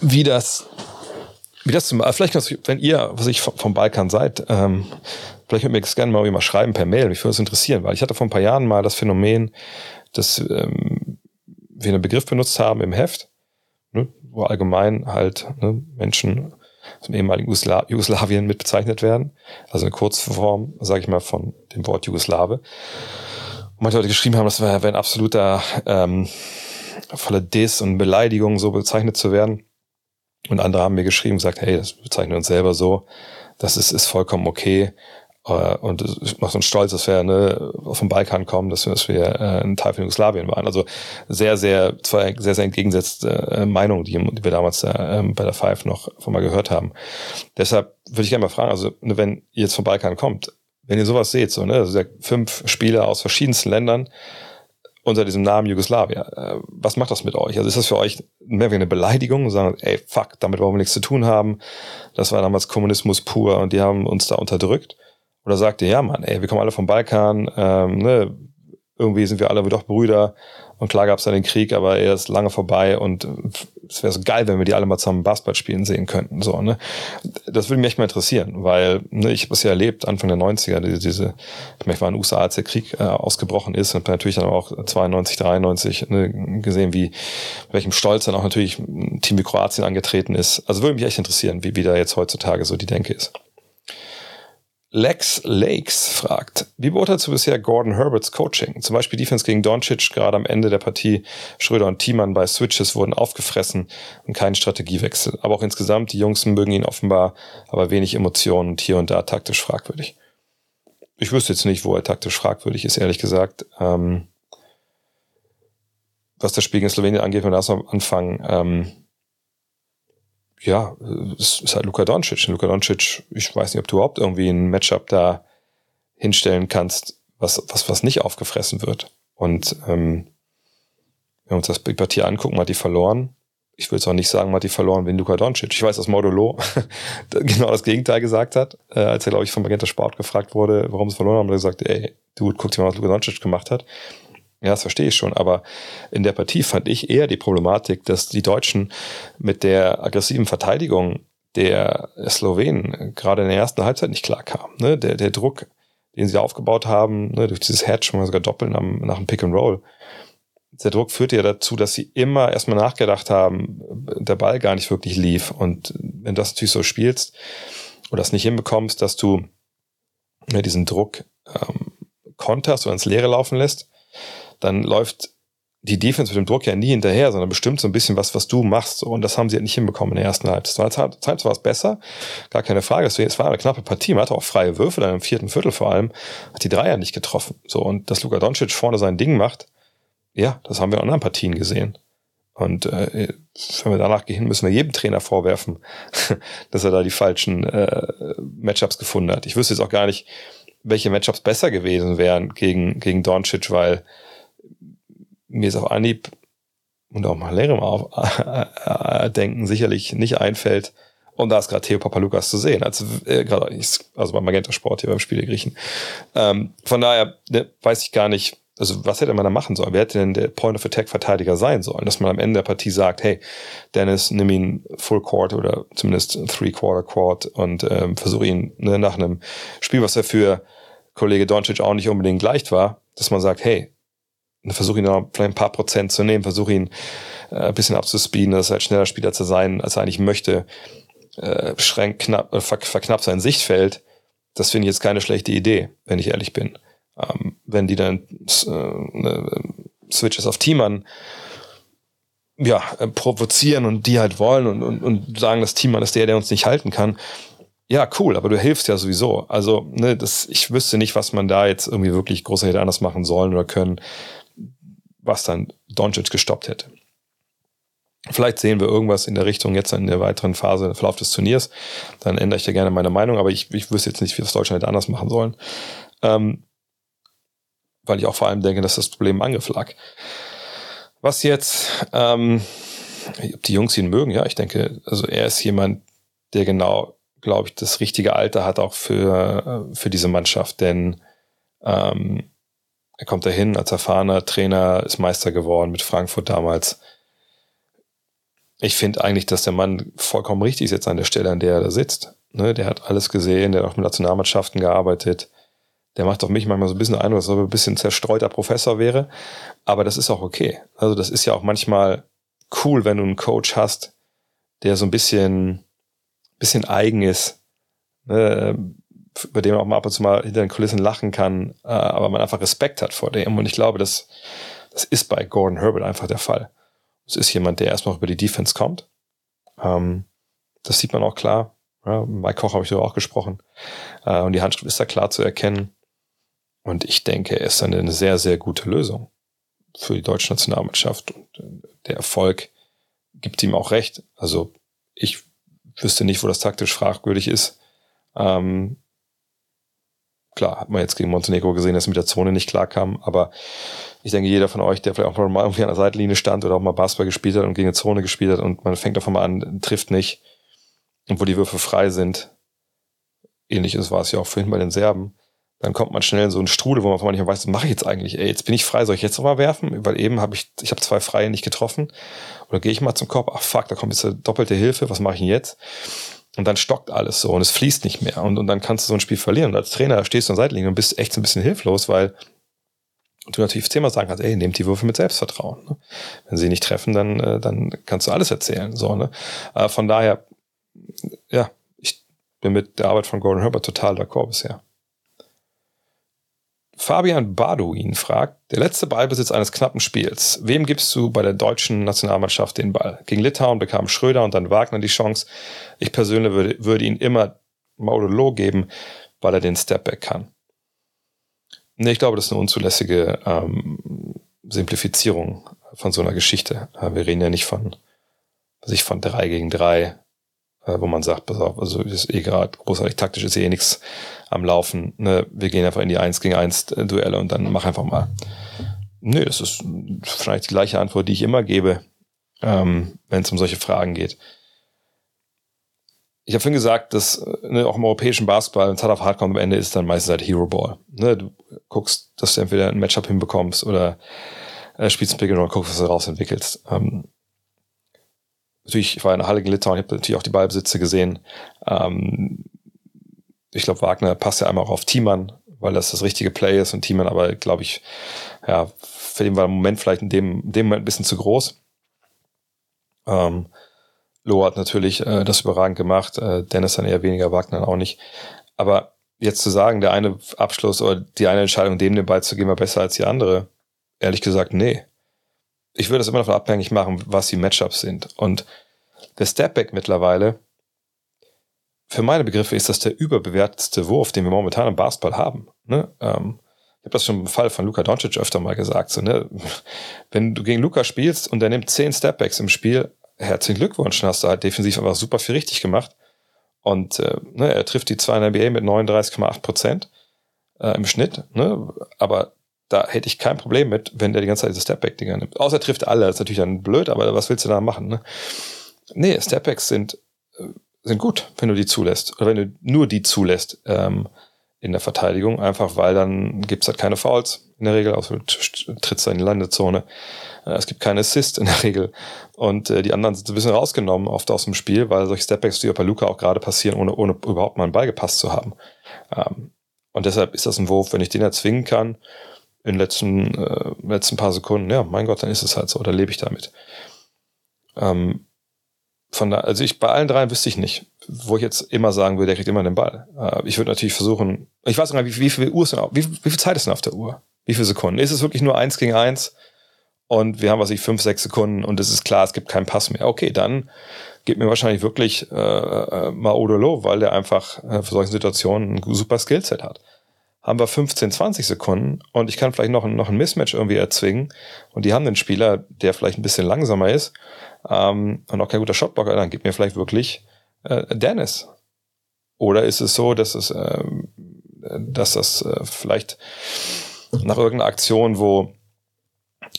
wie das, wie das zum, vielleicht, wenn ihr, was ich vom Balkan seid, ähm, vielleicht könnt ihr mir das gerne mal, mal schreiben per Mail. Mich würde das interessieren, weil ich hatte vor ein paar Jahren mal das Phänomen, dass ähm, wir einen Begriff benutzt haben im Heft, ne, wo allgemein halt ne, Menschen zum ehemaligen Jugosla Jugoslawien mit bezeichnet werden. Also eine Kurzform, sage ich mal, von dem Wort Jugoslawe manche Leute geschrieben haben, das wäre wär ein absoluter ähm, voller Diss und Beleidigung, so bezeichnet zu werden. Und andere haben mir geschrieben gesagt, hey, das bezeichnen wir uns selber so. Das ist, ist vollkommen okay. Äh, und es macht uns stolz, dass wir ne, vom Balkan kommen, dass wir, dass wir äh, ein Teil von Jugoslawien waren. Also sehr, sehr, zwei sehr, sehr entgegengesetzte äh, Meinungen, die, die wir damals äh, bei der Five noch von mal gehört haben. Deshalb würde ich gerne mal fragen, also wenn ihr jetzt vom Balkan kommt, wenn ihr sowas seht, so, ne, also fünf Spieler aus verschiedensten Ländern unter diesem Namen Jugoslawien, äh, was macht das mit euch? Also ist das für euch mehr wie eine Beleidigung? Sagen, ey, fuck, damit wollen wir nichts zu tun haben. Das war damals Kommunismus pur und die haben uns da unterdrückt. Oder sagt ihr, ja, Mann, ey, wir kommen alle vom Balkan, ähm, ne, irgendwie sind wir alle doch Brüder und klar gab es dann den Krieg, aber er ist lange vorbei und es wäre so geil, wenn wir die alle mal zusammen Basketball spielen sehen könnten. So, ne? Das würde mich echt mal interessieren, weil ne, ich habe es ja erlebt, Anfang der 90er, diese, diese ich war in den USA, als der Krieg äh, ausgebrochen ist und natürlich dann auch 92, 93 ne, gesehen, wie mit welchem Stolz dann auch natürlich ein Team wie Kroatien angetreten ist. Also würde mich echt interessieren, wie, wie da jetzt heutzutage so die Denke ist. Lex Lakes fragt, wie beurteilst du bisher Gordon Herberts Coaching? Zum Beispiel Defense gegen Doncic, gerade am Ende der Partie. Schröder und Thiemann bei Switches wurden aufgefressen und kein Strategiewechsel. Aber auch insgesamt, die Jungs mögen ihn offenbar, aber wenig Emotionen und hier und da taktisch fragwürdig. Ich wüsste jetzt nicht, wo er taktisch fragwürdig ist, ehrlich gesagt. Ähm, was das Spiel gegen Slowenien angeht, wenn wir das am Anfang, ähm, ja, es ist halt Luka Doncic. Luka Doncic, ich weiß nicht, ob du überhaupt irgendwie ein Matchup da hinstellen kannst, was, was, was nicht aufgefressen wird. Und ähm, wenn wir uns das die Partie angucken, hat die verloren. Ich will es auch nicht sagen, hat die verloren wie Luka Doncic. Ich weiß, dass Modulo [LAUGHS] genau das Gegenteil gesagt hat, äh, als er, glaube ich, vom Magenta Sport gefragt wurde, warum sie verloren haben, hat er gesagt, ey, du guck dir mal, was Luka Doncic gemacht hat. Ja, das verstehe ich schon, aber in der Partie fand ich eher die Problematik, dass die Deutschen mit der aggressiven Verteidigung der Slowenen gerade in der ersten Halbzeit nicht klar kamen. Ne? Der, der Druck, den sie aufgebaut haben, ne, durch dieses Hedge, man sogar doppeln am, nach dem Pick and Roll, der Druck führte ja dazu, dass sie immer erstmal nachgedacht haben, der Ball gar nicht wirklich lief. Und wenn du das natürlich so spielst oder das nicht hinbekommst, dass du ne, diesen Druck ähm, konterst oder ins Leere laufen lässt, dann läuft die Defense mit dem Druck ja nie hinterher, sondern bestimmt so ein bisschen was, was du machst. Und das haben sie halt nicht hinbekommen in der ersten Halbzeit. Zeit war es besser, gar keine Frage. Es war eine knappe Partie. Man hatte auch freie Würfe, dann im vierten Viertel vor allem, hat die Dreier nicht getroffen. So, und dass Luka Doncic vorne sein Ding macht, ja, das haben wir in anderen Partien gesehen. Und äh, wenn wir danach gehen, müssen wir jedem Trainer vorwerfen, [LAUGHS] dass er da die falschen äh, Matchups gefunden hat. Ich wüsste jetzt auch gar nicht, welche Matchups besser gewesen wären gegen, gegen Doncic, weil mir ist auf Anhieb und auch mal Lerem auf, äh, denken sicherlich nicht einfällt. Und da ist gerade Theo Papalukas zu sehen, also, äh, gerade also beim Magenta Sport hier beim Spiel der Griechen. Ähm, von daher ne, weiß ich gar nicht, also was hätte man da machen sollen? Wer hätte denn der Point of Attack Verteidiger sein sollen? Dass man am Ende der Partie sagt, hey, Dennis, nimm ihn Full Court oder zumindest Three Quarter Court und ähm, versuche ihn ne, nach einem Spiel, was er für Kollege Doncic auch nicht unbedingt leicht war, dass man sagt, hey, versuche ihn noch vielleicht ein paar Prozent zu nehmen, versuche ihn äh, ein bisschen abzuspeeden, dass er halt schneller Spieler zu sein, als er eigentlich möchte, äh, schränkt knapp, äh, ver verknappt sein Sichtfeld. Das finde ich jetzt keine schlechte Idee, wenn ich ehrlich bin ähm, wenn die dann äh, ne, Switches auf Teamern ja, äh, provozieren und die halt wollen und, und, und sagen, das Teammann ist der, der uns nicht halten kann. Ja, cool, aber du hilfst ja sowieso. Also, ne, das, ich wüsste nicht, was man da jetzt irgendwie wirklich groß hätte anders machen sollen oder können, was dann Doncic gestoppt hätte. Vielleicht sehen wir irgendwas in der Richtung jetzt in der weiteren Phase im Verlauf des Turniers. Dann ändere ich da gerne meine Meinung, aber ich, ich wüsste jetzt nicht, wie das Deutschland hätte anders machen sollen. Ähm, weil ich auch vor allem denke, dass das Problem Angriff. Was jetzt, ähm, ob die Jungs ihn mögen, ja, ich denke, also er ist jemand, der genau, glaube ich, das richtige Alter hat auch für, für diese Mannschaft, denn ähm, er kommt dahin als erfahrener Trainer, ist Meister geworden mit Frankfurt damals. Ich finde eigentlich, dass der Mann vollkommen richtig ist jetzt an der Stelle, an der er da sitzt. Ne, der hat alles gesehen, der hat auch mit Nationalmannschaften gearbeitet der macht auf mich manchmal so ein bisschen Eindruck, als ob er ein bisschen zerstreuter Professor wäre. Aber das ist auch okay. Also das ist ja auch manchmal cool, wenn du einen Coach hast, der so ein bisschen, bisschen eigen ist, ne, über den man auch mal ab und zu mal hinter den Kulissen lachen kann, äh, aber man einfach Respekt hat vor dem. Und ich glaube, das, das ist bei Gordon Herbert einfach der Fall. Es ist jemand, der erstmal über die Defense kommt. Ähm, das sieht man auch klar. Ja, Mike Koch habe ich darüber auch gesprochen. Äh, und die Handschrift ist da klar zu erkennen. Und ich denke, er ist eine sehr, sehr gute Lösung für die deutsche Nationalmannschaft. Und äh, der Erfolg gibt ihm auch recht. Also ich wüsste nicht, wo das taktisch fragwürdig ist. Ähm, klar, hat man jetzt gegen Montenegro gesehen, dass er mit der Zone nicht klarkam, aber ich denke, jeder von euch, der vielleicht auch mal [LAUGHS] irgendwie an der Seitenlinie stand oder auch mal Basketball gespielt hat und gegen eine Zone gespielt hat und man fängt einfach mal an, trifft nicht, und wo die Würfe frei sind, ähnliches war es ja auch vorhin bei den Serben, dann kommt man schnell in so einen Strudel, wo man manchmal weiß, was mache ich jetzt eigentlich? Ey, jetzt bin ich frei, soll ich jetzt nochmal werfen? Weil eben habe ich, ich habe zwei Freie nicht getroffen. Oder gehe ich mal zum Korb? Ach fuck, da kommt jetzt eine doppelte Hilfe, was mache ich denn jetzt? Und dann stockt alles so und es fließt nicht mehr. Und, und dann kannst du so ein Spiel verlieren. Und als Trainer stehst du an der Seitenlinie und bist echt so ein bisschen hilflos, weil du natürlich Thema sagen kannst, ey, nehmt die Würfe mit Selbstvertrauen. Ne? Wenn sie nicht treffen, dann, äh, dann kannst du alles erzählen. So, ne? Äh, von daher, ja, ich bin mit der Arbeit von Gordon Herbert total d'accord bisher. Fabian Baduin fragt, der letzte Ballbesitz eines knappen Spiels. Wem gibst du bei der deutschen Nationalmannschaft den Ball? Gegen Litauen bekam Schröder und dann Wagner die Chance. Ich persönlich würde, würde ihn immer Maudolo geben, weil er den Stepback kann. Nee, ich glaube, das ist eine unzulässige ähm, Simplifizierung von so einer Geschichte. Wir reden ja nicht von, was ich von drei gegen drei äh, wo man sagt, pass auf, also ist eh gerade großartig taktisch, ist eh nichts am Laufen. Ne? Wir gehen einfach in die 1 gegen 1 äh, Duelle und dann mach einfach mal. Nö, das ist vielleicht die gleiche Antwort, die ich immer gebe, ähm, wenn es um solche Fragen geht. Ich habe vorhin gesagt, dass ne, auch im europäischen Basketball, wenn es hart auf hart am Ende ist dann meistens halt Hero Ball. Ne, du guckst, dass du entweder ein Matchup hinbekommst oder äh, spielst ein Pick and Roll, guckst, was du rausentwickelst. Ähm, natürlich, ich war in der Halle Litauen, ich habe natürlich auch die Ballbesitze gesehen. Ähm, ich glaube, Wagner passt ja einmal auch auf Thiemann, weil das das richtige Play ist und Thiemann aber, glaube ich, ja, für den war im Moment vielleicht in dem, in dem Moment ein bisschen zu groß. Ähm, Loh hat natürlich äh, das überragend gemacht, äh, Dennis dann eher weniger, Wagner auch nicht. Aber jetzt zu sagen, der eine Abschluss oder die eine Entscheidung, dem den Ball zu geben, war besser als die andere, ehrlich gesagt, nee ich würde das immer davon abhängig machen, was die Matchups sind. Und der Stepback mittlerweile, für meine Begriffe ist das der überbewertetste Wurf, den wir momentan im Basketball haben. Ne? Ähm, ich habe das schon im Fall von Luka Doncic öfter mal gesagt. So, ne? [LAUGHS] Wenn du gegen Luka spielst und er nimmt zehn Stepbacks im Spiel, herzlichen Glückwunsch, dann hast du halt defensiv einfach super viel richtig gemacht. Und äh, ne, er trifft die zwei in der NBA mit 39,8 Prozent äh, im Schnitt. Ne? Aber da hätte ich kein Problem mit, wenn der die ganze Zeit diese Stepback-Dinger nimmt. Außer er trifft alle, das ist natürlich dann blöd, aber was willst du da machen? Ne? Nee, Stepbacks sind, äh, sind gut, wenn du die zulässt. Oder wenn du nur die zulässt ähm, in der Verteidigung, einfach weil dann gibt's halt keine Fouls in der Regel, also trittst du in die Landezone. Äh, es gibt keine Assist in der Regel. Und äh, die anderen sind ein bisschen rausgenommen oft aus dem Spiel, weil solche Stepbacks wie bei Luca auch gerade passieren, ohne, ohne überhaupt mal einen Ball gepasst zu haben. Ähm, und deshalb ist das ein Wurf, wenn ich den erzwingen kann, in den letzten, äh, letzten paar Sekunden, ja, mein Gott, dann ist es halt so, da lebe ich damit. Ähm, von da, also ich bei allen dreien wüsste ich nicht, wo ich jetzt immer sagen würde, der kriegt immer den Ball. Äh, ich würde natürlich versuchen, ich weiß nicht, wie, wie viel Uhr ist denn auf, wie, wie viel Zeit ist denn auf der Uhr? Wie viele Sekunden? Ist es wirklich nur eins gegen eins? Und wir haben, was ich, fünf, sechs Sekunden und es ist klar, es gibt keinen Pass mehr. Okay, dann gibt mir wahrscheinlich wirklich äh, äh, Maodolo, weil der einfach äh, für solche Situationen ein super Skillset hat. Haben wir 15, 20 Sekunden und ich kann vielleicht noch, noch ein Mismatch irgendwie erzwingen und die haben einen Spieler, der vielleicht ein bisschen langsamer ist, ähm, und auch kein guter Shotblocker, dann gibt mir vielleicht wirklich äh, Dennis. Oder ist es so, dass es, äh, dass das äh, vielleicht nach irgendeiner Aktion, wo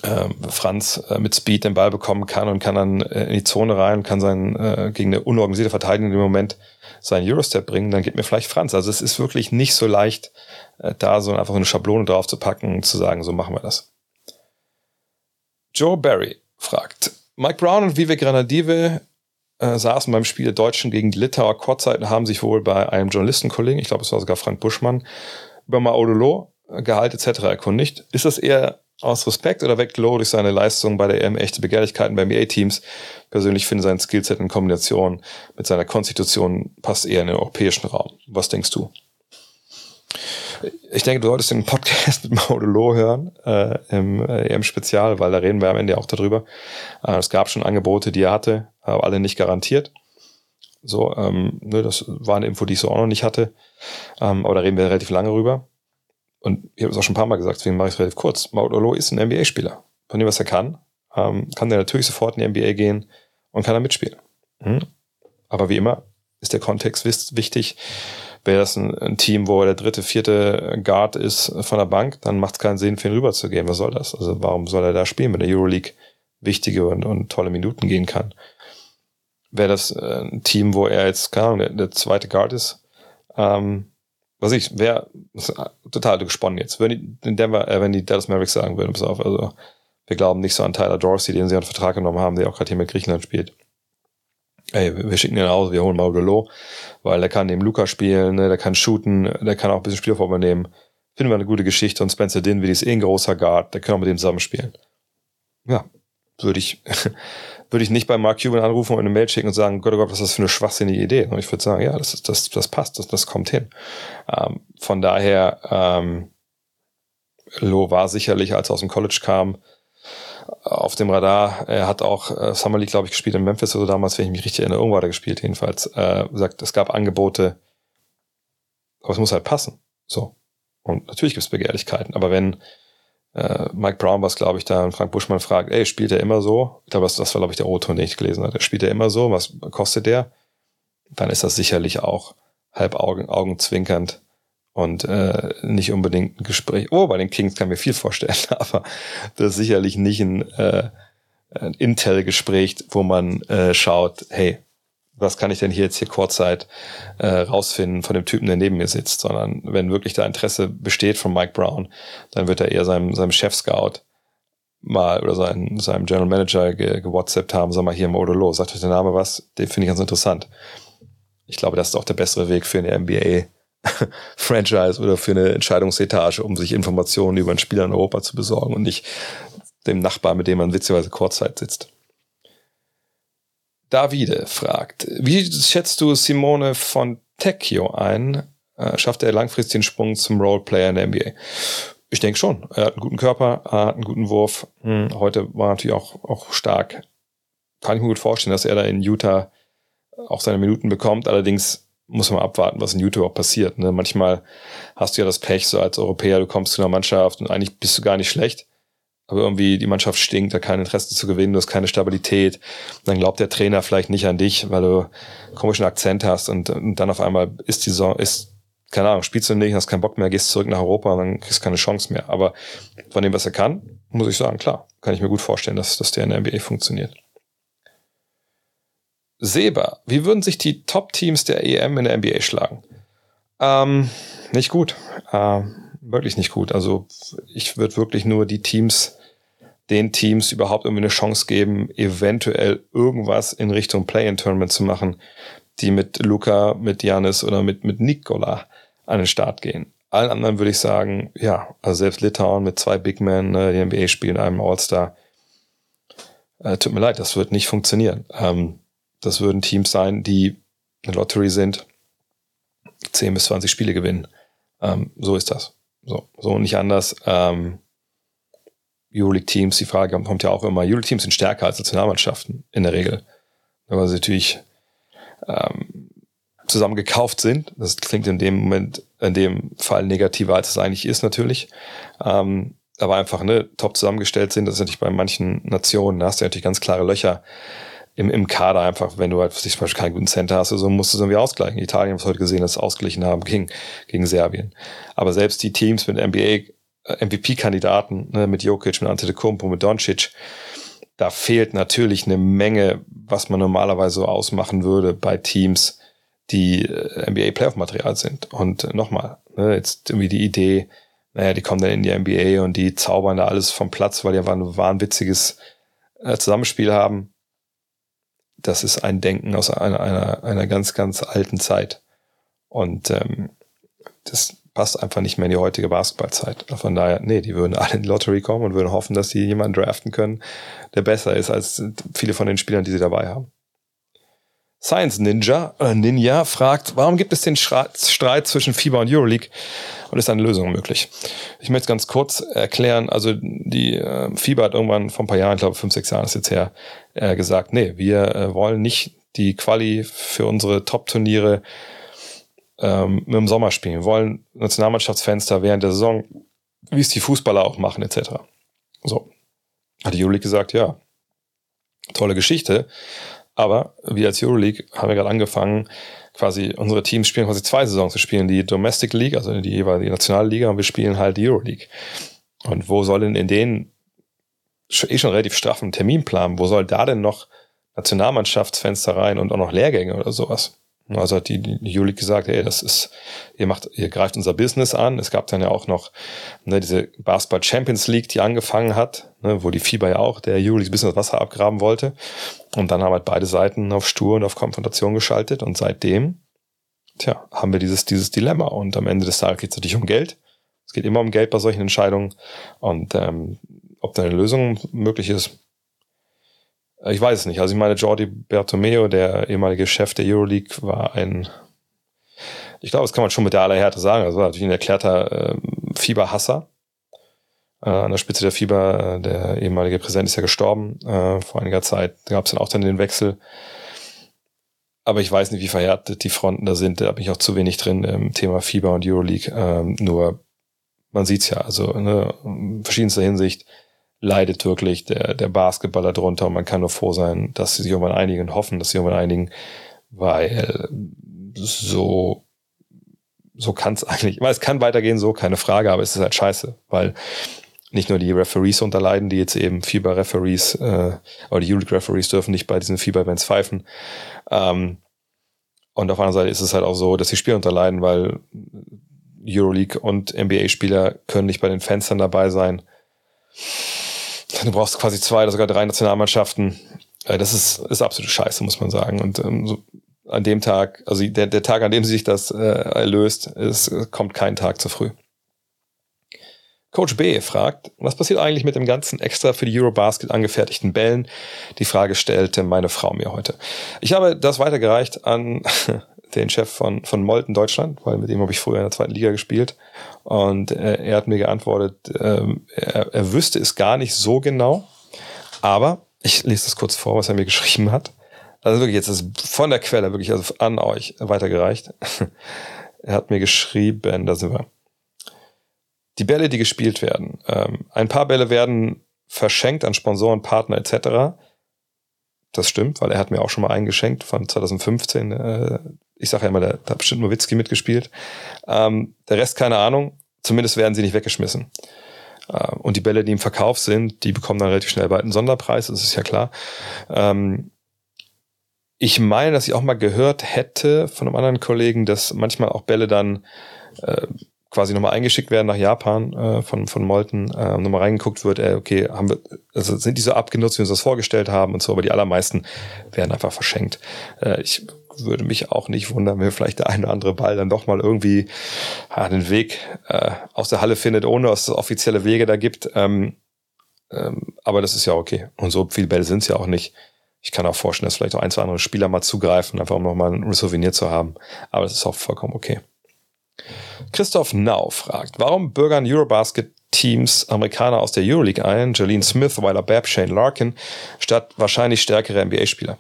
äh, Franz äh, mit Speed den Ball bekommen kann und kann dann äh, in die Zone rein und kann sein äh, gegen eine unorganisierte Verteidigung dem Moment seinen Eurostep bringen, dann gibt mir vielleicht Franz. Also es ist wirklich nicht so leicht, äh, da so einfach eine Schablone drauf zu packen und zu sagen, so machen wir das. Joe Barry fragt, Mike Brown und Vivek Granadive äh, saßen beim Spiel der Deutschen gegen die Litauer Kurzzeiten, haben sich wohl bei einem Journalistenkollegen, ich glaube es war sogar Frank Buschmann, über Maodolo, äh, Gehalt etc. erkundigt. Ist das eher aus Respekt oder weckt Lowe durch seine Leistung bei der EM echte Begehrlichkeiten bei NBA-Teams? Persönlich finde sein Skillset in Kombination mit seiner Konstitution passt eher in den europäischen Raum. Was denkst du? Ich denke, du solltest den Podcast [LAUGHS] mit Maudolo hören, äh, im äh, EM-Spezial, weil da reden wir am Ende auch darüber. Äh, es gab schon Angebote, die er hatte, aber alle nicht garantiert. So, ähm, ne, das war eine Info, die ich so auch noch nicht hatte. Ähm, aber da reden wir relativ lange rüber. Und ich habe es auch schon ein paar Mal gesagt, deswegen mache ich es relativ kurz. Maudolo ist ein NBA-Spieler. Von dem, was er kann, ähm, kann der natürlich sofort in die NBA gehen und kann er mitspielen. Mhm. Aber wie immer ist der Kontext wichtig wäre das ein, ein, Team, wo der dritte, vierte Guard ist von der Bank, dann macht es keinen Sinn, für ihn rüberzugehen. Was soll das? Also warum soll er da spielen, wenn der Euroleague wichtige und, und tolle Minuten gehen kann? Wäre das äh, ein Team, wo er jetzt, keine Ahnung, der, der zweite Guard ist, ähm, was ich, wäre total gesponnen jetzt. Wenn die, Denver, äh, wenn die Dallas Mavericks sagen würden, pass auf, also wir glauben nicht so an Tyler Dorsey, den sie einen Vertrag genommen haben, der auch gerade hier mit Griechenland spielt ey, wir schicken den aus, wir holen Maudolo, weil der kann neben Luca spielen, ne, der kann shooten, der kann auch ein bisschen Spielform übernehmen. Finden wir eine gute Geschichte und Spencer Dinwiddie ist eh ein großer Guard, der kann auch mit dem zusammen spielen. Ja, würde ich, [LAUGHS] würde ich nicht bei Mark Cuban anrufen und eine Mail schicken und sagen, Gott, oh Gott, was ist das für eine schwachsinnige Idee? Und ich würde sagen, ja, das, das, das passt, das, das kommt hin. Ähm, von daher, ähm, Lo war sicherlich, als er aus dem College kam, auf dem Radar. Er hat auch äh, Summer League, glaube ich, gespielt in Memphis oder damals, wenn ich mich richtig erinnere. Irgendwo hat er gespielt, jedenfalls. Äh, sagt, es gab Angebote, aber es muss halt passen. So. Und natürlich gibt es Begehrlichkeiten, aber wenn äh, Mike Brown was, glaube ich, da und Frank Buschmann fragt, ey, spielt er immer so? Ich glaube, das, das war, glaube ich, der O-Ton, den ich gelesen hatte. Spielt er immer so? Was kostet der? Dann ist das sicherlich auch halb Augen, augenzwinkernd und äh, nicht unbedingt ein Gespräch. Oh, bei den Kings kann mir viel vorstellen, [LAUGHS] aber das ist sicherlich nicht ein, äh, ein Intel-Gespräch, wo man äh, schaut, hey, was kann ich denn hier jetzt hier Kurzzeit äh, rausfinden von dem Typen, der neben mir sitzt, sondern wenn wirklich da Interesse besteht von Mike Brown, dann wird er eher seinem, seinem Chef-Scout mal oder seinem, seinem General Manager ge, gewhatsappt haben, sag mal hier im Odolo, sagt euch der Name was, den finde ich ganz interessant. Ich glaube, das ist auch der bessere Weg für eine NBA [LAUGHS] Franchise oder für eine Entscheidungsetage, um sich Informationen über einen Spieler in Europa zu besorgen und nicht dem Nachbar, mit dem man witzigerweise Kurzzeit sitzt. Davide fragt, wie schätzt du Simone von Tecchio ein? Äh, schafft er langfristig den Sprung zum Roleplayer in der NBA? Ich denke schon. Er hat einen guten Körper, er hat einen guten Wurf. Hm, heute war er natürlich auch, auch stark. Kann ich mir gut vorstellen, dass er da in Utah auch seine Minuten bekommt. Allerdings muss man abwarten, was in YouTube auch passiert. Ne? Manchmal hast du ja das Pech, so als Europäer, du kommst zu einer Mannschaft und eigentlich bist du gar nicht schlecht, aber irgendwie die Mannschaft stinkt, da kein Interesse zu gewinnen, du hast keine Stabilität. Dann glaubt der Trainer vielleicht nicht an dich, weil du komischen Akzent hast und, und dann auf einmal ist die Saison, ist, keine Ahnung, spielst du nicht, hast keinen Bock mehr, gehst zurück nach Europa und dann kriegst du keine Chance mehr. Aber von dem, was er kann, muss ich sagen, klar, kann ich mir gut vorstellen, dass, dass der in der NBA funktioniert. Seba, wie würden sich die Top-Teams der EM in der NBA schlagen? Ähm, nicht gut. Ähm, wirklich nicht gut. Also ich würde wirklich nur die Teams, den Teams überhaupt irgendwie eine Chance geben, eventuell irgendwas in Richtung Play-in-Tournament zu machen, die mit Luca, mit Janis oder mit, mit Nikola an den Start gehen. Allen anderen würde ich sagen, ja, also selbst Litauen mit zwei Big Men, äh, die NBA spielen, einem All-Star. Äh, tut mir leid, das wird nicht funktionieren. Ähm, das würden Teams sein, die eine Lottery sind, 10 bis 20 Spiele gewinnen. Ähm, so ist das. So, so nicht anders. Ähm, Euroleague-Teams, die Frage kommt ja auch immer, Euroleague-Teams sind stärker als Nationalmannschaften in der Regel. Weil sie natürlich ähm, zusammen gekauft sind. Das klingt in dem Moment, in dem Fall negativer, als es eigentlich ist, natürlich. Ähm, aber einfach ne, top zusammengestellt sind. Das ist natürlich bei manchen Nationen, da hast du natürlich ganz klare Löcher im, im Kader einfach, wenn du halt zum Beispiel keinen guten Center hast, so musst du es irgendwie ausgleichen. Italien, was heute gesehen, das ausgeglichen haben gegen, gegen Serbien. Aber selbst die Teams mit NBA, MVP-Kandidaten, ne, mit Jokic, mit Antetokounmpo, mit Doncic, da fehlt natürlich eine Menge, was man normalerweise so ausmachen würde bei Teams, die äh, NBA Playoff-Material sind. Und nochmal, ne, jetzt irgendwie die Idee, naja, die kommen dann in die NBA und die zaubern da alles vom Platz, weil die einfach ein wahnwitziges äh, Zusammenspiel haben das ist ein Denken aus einer, einer, einer ganz, ganz alten Zeit. Und ähm, das passt einfach nicht mehr in die heutige Basketballzeit. Von daher, nee, die würden alle in die Lottery kommen und würden hoffen, dass sie jemanden draften können, der besser ist als viele von den Spielern, die sie dabei haben. Science Ninja, äh Ninja fragt, warum gibt es den Streit zwischen FIBA und Euroleague und ist eine Lösung möglich? Ich möchte es ganz kurz erklären. Also die äh, FIBA hat irgendwann vor ein paar Jahren, ich glaube fünf, sechs Jahren ist jetzt her, äh, gesagt, nee, wir äh, wollen nicht die Quali für unsere Top-Turniere ähm, im Sommer spielen. Wir wollen Nationalmannschaftsfenster während der Saison, wie es die Fußballer auch machen, etc. So. Hat die Euroleague gesagt, ja, tolle Geschichte. Aber wir als Euroleague haben wir gerade angefangen, quasi unsere Teams spielen quasi zwei Saisons. Wir spielen die Domestic League, also die jeweilige Nationalliga, und wir spielen halt die Euroleague. Und wo soll denn in den eh schon relativ straffen Terminplan, wo soll da denn noch Nationalmannschaftsfenster rein und auch noch Lehrgänge oder sowas? Also hat die, die Juli gesagt, ey, das ist, ihr macht, ihr greift unser Business an. Es gab dann ja auch noch ne, diese Basketball Champions League, die angefangen hat, ne, wo die FIBA ja auch der Juli ein bisschen das Wasser abgraben wollte. Und dann haben halt beide Seiten auf Stur und auf Konfrontation geschaltet. Und seitdem, tja, haben wir dieses, dieses Dilemma. Und am Ende des Tages geht es natürlich um Geld. Es geht immer um Geld bei solchen Entscheidungen. Und ähm, ob da eine Lösung möglich ist, ich weiß es nicht. Also ich meine, Jordi Bertomeo, der ehemalige Chef der Euroleague, war ein, ich glaube, das kann man schon mit der aller Härte sagen. Also war natürlich ein erklärter äh, Fieberhasser. Äh, an der Spitze der Fieber, äh, der ehemalige Präsident ist ja gestorben äh, vor einiger Zeit. Da gab es dann auch dann den Wechsel. Aber ich weiß nicht, wie verhärtet die Fronten da sind. Da bin ich auch zu wenig drin im Thema Fieber und Euroleague. Ähm, nur man sieht's ja, also ne, in verschiedenster Hinsicht leidet wirklich der, der Basketballer drunter und man kann nur froh sein, dass sie sich irgendwann einigen und hoffen, dass sie irgendwann einigen, weil so, so kann es [LAUGHS] eigentlich, weil es kann weitergehen, so, keine Frage, aber es ist halt scheiße, weil nicht nur die Referees unterleiden, die jetzt eben FIBA-Referees, äh, oder die Euroleague-Referees dürfen nicht bei diesen FIBA-Events pfeifen. Ähm, und auf der anderen Seite ist es halt auch so, dass die Spieler unterleiden, weil Euroleague und NBA-Spieler können nicht bei den Fenstern dabei sein. Du brauchst quasi zwei oder sogar drei Nationalmannschaften. Äh, das ist, ist absolute Scheiße, muss man sagen. Und ähm, so an dem Tag, also der, der Tag, an dem sich das äh, erlöst, es kommt kein Tag zu früh. Coach B fragt, was passiert eigentlich mit dem ganzen extra für die Eurobasket angefertigten Bällen? Die Frage stellte meine Frau mir heute. Ich habe das weitergereicht an [LAUGHS] den Chef von, von Molten Deutschland, weil mit ihm habe ich früher in der zweiten Liga gespielt. Und äh, er hat mir geantwortet, ähm, er, er wüsste es gar nicht so genau. Aber ich lese das kurz vor, was er mir geschrieben hat. Also wirklich, jetzt ist von der Quelle wirklich also an euch weitergereicht. [LAUGHS] er hat mir geschrieben, da sind wir. Die Bälle, die gespielt werden. Ähm, ein paar Bälle werden verschenkt an Sponsoren, Partner etc. Das stimmt, weil er hat mir auch schon mal eingeschenkt von 2015. Äh, ich sage ja immer, da hat bestimmt Nowitzki mitgespielt. Ähm, der Rest keine Ahnung. Zumindest werden sie nicht weggeschmissen. Äh, und die Bälle, die im Verkauf sind, die bekommen dann relativ schnell bald einen Sonderpreis, das ist ja klar. Ähm, ich meine, dass ich auch mal gehört hätte von einem anderen Kollegen, dass manchmal auch Bälle dann äh, quasi nochmal eingeschickt werden nach Japan äh, von, von Molten, äh, nochmal reingeguckt wird, äh, okay, haben wir, also sind die so abgenutzt, wie wir uns das vorgestellt haben und so, aber die allermeisten werden einfach verschenkt. Äh, ich würde mich auch nicht wundern, wenn vielleicht der eine oder andere Ball dann doch mal irgendwie ja, den Weg äh, aus der Halle findet, ohne dass es offizielle Wege da gibt. Ähm, ähm, aber das ist ja okay. Und so viele Bälle sind es ja auch nicht. Ich kann auch vorstellen, dass vielleicht auch ein, zwei andere Spieler mal zugreifen, einfach um nochmal ein Souvenir zu haben. Aber das ist auch vollkommen okay. Christoph Nau fragt, warum bürgern Eurobasket-Teams Amerikaner aus der Euroleague ein, Jolene Smith, Weiler Babb, Shane Larkin, statt wahrscheinlich stärkere NBA-Spieler?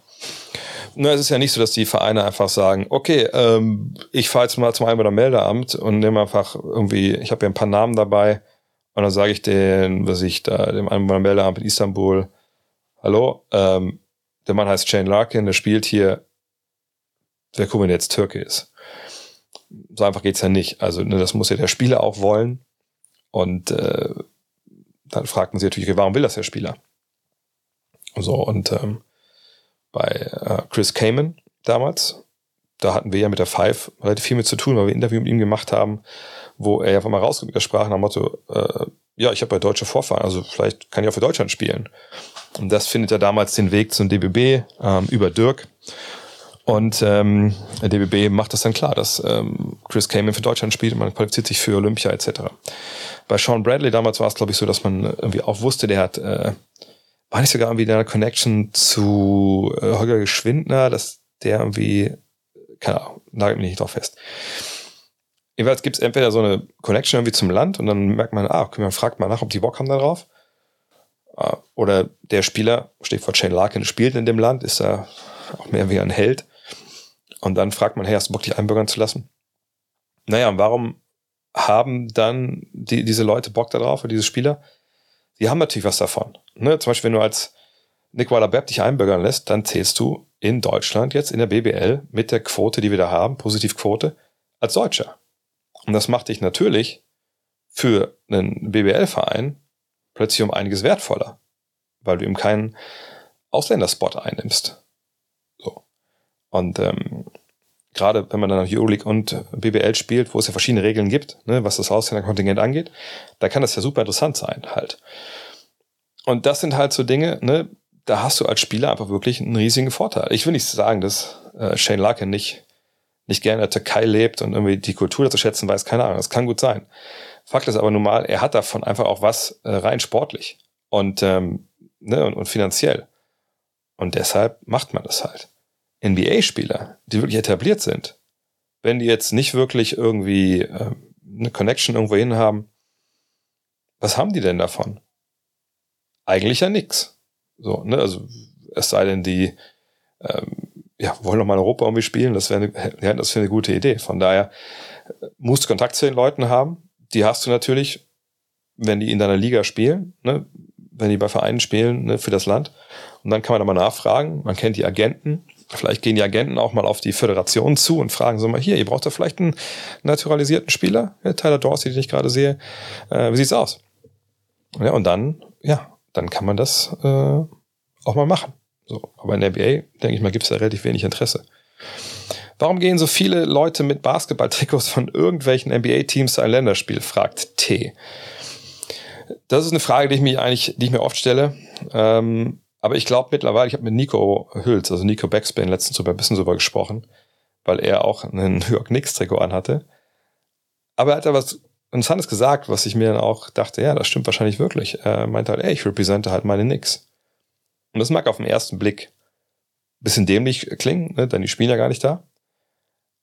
Na, es ist ja nicht so, dass die Vereine einfach sagen, okay, ähm, ich fahre jetzt mal zum Einwohnermeldeamt und nehme einfach irgendwie, ich habe ja ein paar Namen dabei und dann sage ich den, was ich da, dem Einwohnermeldeamt in Istanbul, hallo, ähm, der Mann heißt Shane Larkin, der spielt hier, wer gucken, wenn jetzt Türke ist so einfach geht's ja nicht. Also ne, das muss ja der Spieler auch wollen. Und äh, dann fragt man sich natürlich, warum will das der Spieler? So, und ähm, bei äh, Chris Kamen damals, da hatten wir ja mit der Five relativ viel mit zu tun, weil wir ein Interview mit ihm gemacht haben, wo er einfach mal rausgesprach nach dem Motto, äh, ja, ich habe bei Deutsche Vorfahren, also vielleicht kann ich auch für Deutschland spielen. Und das findet ja damals den Weg zum DBB ähm, über Dirk. Und ähm, der DBB macht das dann klar, dass ähm, Chris Kamen für Deutschland spielt und man qualifiziert sich für Olympia etc. Bei Sean Bradley damals war es, glaube ich, so, dass man irgendwie auch wusste, der hat, äh, war nicht sogar irgendwie eine Connection zu äh, Holger Geschwindner, dass der irgendwie, keine Ahnung, nagelt mich nicht drauf fest. Jedenfalls gibt es entweder so eine Connection irgendwie zum Land und dann merkt man, ah, man fragt mal nach, ob die Bock haben da drauf. Ah, oder der Spieler, Stichwort Shane Larkin, spielt in dem Land, ist da auch mehr wie ein Held. Und dann fragt man, hey, hast du Bock, dich einbürgern zu lassen? Naja, und warum haben dann die, diese Leute Bock darauf, oder diese Spieler? Die haben natürlich was davon. Ne? Zum Beispiel, wenn du als Nick Weiler-Bepp dich einbürgern lässt, dann zählst du in Deutschland jetzt in der BBL mit der Quote, die wir da haben, Positivquote, als Deutscher. Und das macht dich natürlich für einen BBL-Verein plötzlich um einiges wertvoller, weil du eben keinen Ausländerspot einnimmst. Und ähm, gerade wenn man dann Euroleague und BBL spielt, wo es ja verschiedene Regeln gibt, ne, was das Ausländerkontingent angeht, da kann das ja super interessant sein halt. Und das sind halt so Dinge, ne, da hast du als Spieler einfach wirklich einen riesigen Vorteil. Ich will nicht sagen, dass äh, Shane Larkin nicht, nicht gerne in der Türkei lebt und irgendwie die Kultur zu schätzen weiß, keine Ahnung, das kann gut sein. Fakt ist aber nun mal, er hat davon einfach auch was äh, rein sportlich und, ähm, ne, und, und finanziell. Und deshalb macht man das halt. NBA-Spieler, die wirklich etabliert sind, wenn die jetzt nicht wirklich irgendwie äh, eine Connection irgendwo hin haben, was haben die denn davon? Eigentlich ja nix. So, ne? Also es sei denn, die ähm, ja, wollen noch mal in Europa irgendwie spielen, das wäre eine, ja, das eine gute Idee. Von daher äh, musst du Kontakt zu den Leuten haben. Die hast du natürlich, wenn die in deiner Liga spielen, ne? wenn die bei Vereinen spielen ne? für das Land. Und dann kann man da mal nachfragen. Man kennt die Agenten. Vielleicht gehen die Agenten auch mal auf die Föderation zu und fragen so mal, hier, ihr braucht da vielleicht einen naturalisierten Spieler? Ja, Tyler Dorsey, den ich gerade sehe. Äh, wie sieht's aus? Ja, und dann, ja, dann kann man das äh, auch mal machen. So, aber in der NBA, denke ich mal, gibt es da relativ wenig Interesse. Warum gehen so viele Leute mit Basketballtrikots von irgendwelchen NBA-Teams zu einem Länderspiel? fragt T. Das ist eine Frage, die ich mir eigentlich, die ich mir oft stelle. Ähm, aber ich glaube mittlerweile, ich habe mit Nico Hülz, also Nico Backspin, letztens sogar ein bisschen drüber gesprochen, weil er auch einen [LAUGHS] New York Knicks Trikot anhatte. Aber er hat da was Interessantes gesagt, was ich mir dann auch dachte, ja, das stimmt wahrscheinlich wirklich. Er meinte halt, ey, ich repräsente halt meine Knicks. Und das mag auf den ersten Blick ein bisschen dämlich klingen, ne, denn die spielen ja gar nicht da.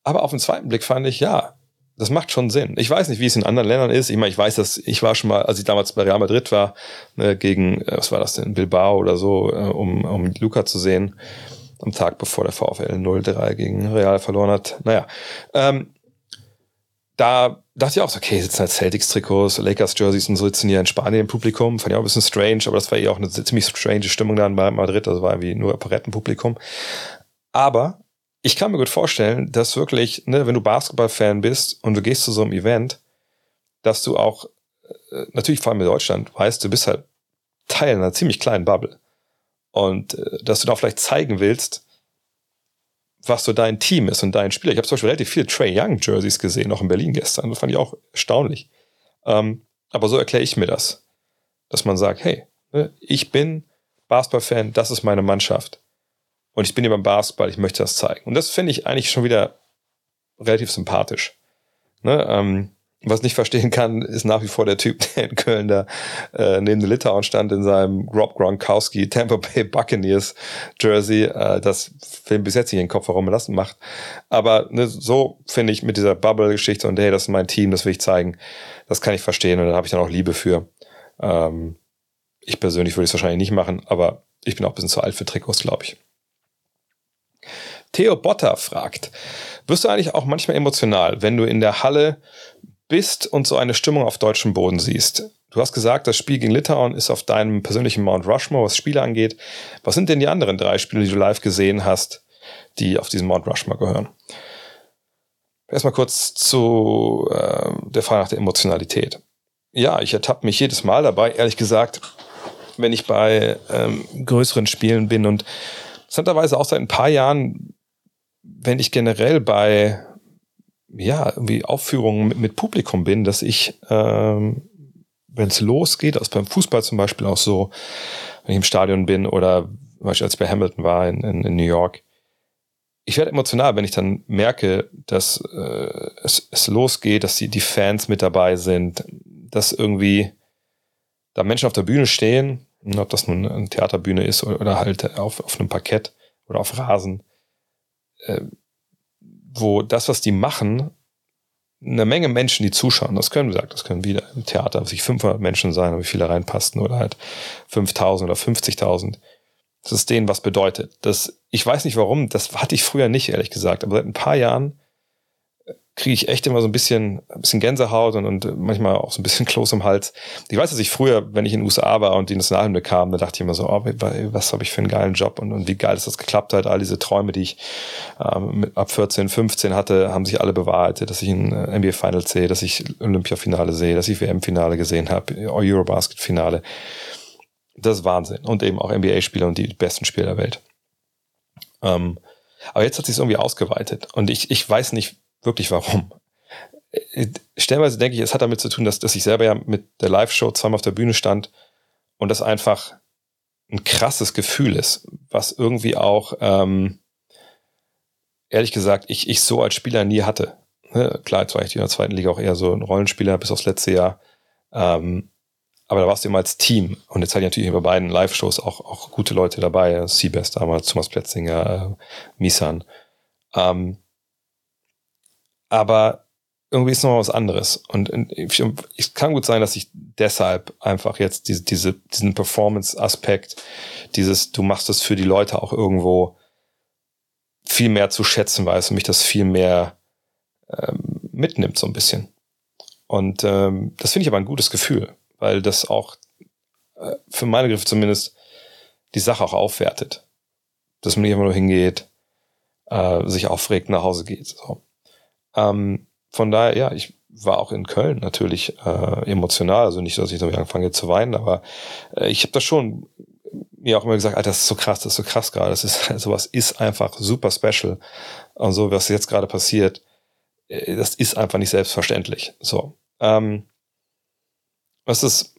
Aber auf den zweiten Blick fand ich, ja, das macht schon Sinn. Ich weiß nicht, wie es in anderen Ländern ist. Ich meine, ich weiß, dass ich war schon mal, als ich damals bei Real Madrid war, ne, gegen, äh, was war das denn, Bilbao oder so, äh, um, um Luca zu sehen, am Tag bevor der VfL 0-3 gegen Real verloren hat. Naja, ähm, da dachte ich auch so, okay, sitzen halt Celtics-Trikots, Lakers-Jerseys und so sitzen hier in Spanien im Publikum. Fand ich auch ein bisschen strange, aber das war eh auch eine ziemlich strange Stimmung dann bei Madrid. Also war irgendwie nur Operettenpublikum. Aber ich kann mir gut vorstellen, dass wirklich, ne, wenn du Basketball-Fan bist und du gehst zu so einem Event, dass du auch, äh, natürlich vor allem in Deutschland, weißt, du bist halt Teil einer ziemlich kleinen Bubble. Und äh, dass du da vielleicht zeigen willst, was so dein Team ist und dein Spieler. Ich habe zum Beispiel relativ viele Trey Young Jerseys gesehen, auch in Berlin gestern. Das fand ich auch erstaunlich. Ähm, aber so erkläre ich mir das, dass man sagt, hey, ne, ich bin Basketball-Fan, das ist meine Mannschaft. Und ich bin hier beim Basketball, ich möchte das zeigen. Und das finde ich eigentlich schon wieder relativ sympathisch. Ne, ähm, was nicht verstehen kann, ist nach wie vor der Typ, [LAUGHS] der in Köln da äh, neben der Litauen stand in seinem Rob Gronkowski Tampa Bay Buccaneers Jersey, äh, das Film bis jetzt nicht in den Kopf herumlassen macht. Aber ne, so finde ich mit dieser Bubble-Geschichte und hey, das ist mein Team, das will ich zeigen, das kann ich verstehen und da habe ich dann auch Liebe für. Ähm, ich persönlich würde es wahrscheinlich nicht machen, aber ich bin auch ein bisschen zu alt für Trikots, glaube ich. Theo Botter fragt, wirst du eigentlich auch manchmal emotional, wenn du in der Halle bist und so eine Stimmung auf deutschem Boden siehst. Du hast gesagt, das Spiel gegen Litauen ist auf deinem persönlichen Mount Rushmore, was Spiele angeht. Was sind denn die anderen drei Spiele, die du live gesehen hast, die auf diesen Mount Rushmore gehören? Erstmal kurz zu äh, der Frage nach der Emotionalität. Ja, ich ertappe mich jedes Mal dabei, ehrlich gesagt, wenn ich bei ähm, größeren Spielen bin und interessanterweise auch seit ein paar Jahren, wenn ich generell bei ja, irgendwie Aufführungen mit, mit Publikum bin, dass ich, ähm, wenn es losgeht, also beim Fußball zum Beispiel auch so, wenn ich im Stadion bin oder zum als ich bei Hamilton war in, in, in New York, ich werde emotional, wenn ich dann merke, dass äh, es, es losgeht, dass die, die Fans mit dabei sind, dass irgendwie da Menschen auf der Bühne stehen, ob das nun eine Theaterbühne ist oder, oder halt auf, auf einem Parkett oder auf Rasen, äh, wo das, was die machen, eine Menge Menschen, die zuschauen, das können, wir sagen, das können wieder im Theater sich 500 Menschen sein, wie viele reinpassten oder halt 5000 oder 50.000. Das ist denen was bedeutet. Das, ich weiß nicht warum, das hatte ich früher nicht, ehrlich gesagt, aber seit ein paar Jahren kriege ich echt immer so ein bisschen, ein bisschen Gänsehaut und, und manchmal auch so ein bisschen [LAUGHS] Kloß im Hals. Ich weiß, dass ich früher, wenn ich in den USA war und die Nationalhymne kam, da dachte ich immer so, oh, was habe ich für einen geilen Job und, und wie geil ist das geklappt hat. All diese Träume, die ich ähm, ab 14, 15 hatte, haben sich alle bewahrheitet, dass ich ein äh, NBA Final sehe, dass ich Olympia-Finale sehe, dass ich WM-Finale gesehen habe, Eurobasket-Finale. Das ist Wahnsinn. Und eben auch NBA-Spieler und die besten Spieler der Welt. Ähm, aber jetzt hat sich irgendwie ausgeweitet. Und ich, ich weiß nicht, wirklich warum. Äh, stellenweise denke ich, es hat damit zu tun, dass, dass ich selber ja mit der Live-Show zweimal auf der Bühne stand und das einfach ein krasses Gefühl ist, was irgendwie auch, ähm, ehrlich gesagt, ich, ich so als Spieler nie hatte. Ne? Klar, jetzt war ich in der zweiten Liga auch eher so ein Rollenspieler bis aufs letzte Jahr. Ähm, aber da warst du immer als Team. Und jetzt hatte ich natürlich bei beiden Live-Shows auch, auch gute Leute dabei. Seabest damals, Thomas Plätzinger, äh, Misan. Ähm, aber irgendwie ist noch was anderes. Und es kann gut sein, dass ich deshalb einfach jetzt diese, diese, diesen Performance-Aspekt, dieses, du machst das für die Leute auch irgendwo viel mehr zu schätzen weiß und mich das viel mehr ähm, mitnimmt, so ein bisschen. Und ähm, das finde ich aber ein gutes Gefühl, weil das auch äh, für meine Griffe zumindest die Sache auch aufwertet. Dass man nicht immer nur hingeht, äh, sich aufregt, nach Hause geht. So. Ähm, von daher, ja, ich war auch in Köln natürlich äh, emotional. Also nicht, dass ich damit anfange zu weinen, aber äh, ich habe das schon mir auch immer gesagt, Alter, das ist so krass, das ist so krass gerade. Das ist [LAUGHS] sowas ist einfach super special. Und so, was jetzt gerade passiert, äh, das ist einfach nicht selbstverständlich. So. Ähm, was ist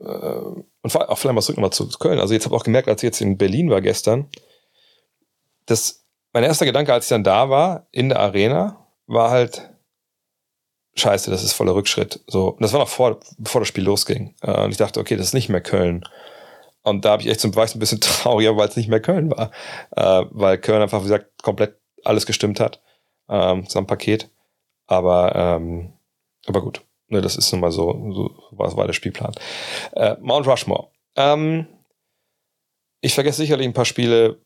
äh, und auch vielleicht mal zurück nochmal zu Köln. Also jetzt habe ich auch gemerkt, als ich jetzt in Berlin war gestern, dass mein erster Gedanke, als ich dann da war, in der Arena, war halt, scheiße, das ist voller Rückschritt. So, und das war noch vor, bevor das Spiel losging. Äh, und ich dachte, okay, das ist nicht mehr Köln. Und da habe ich echt zum Beispiel ein bisschen [LAUGHS] trauriger, weil es nicht mehr Köln war. Äh, weil Köln einfach, wie gesagt, komplett alles gestimmt hat. Ähm, so ein Paket. Aber, ähm, aber gut. Ne, das ist nun mal so, so was war der Spielplan. Äh, Mount Rushmore. Ähm, ich vergesse sicherlich ein paar Spiele,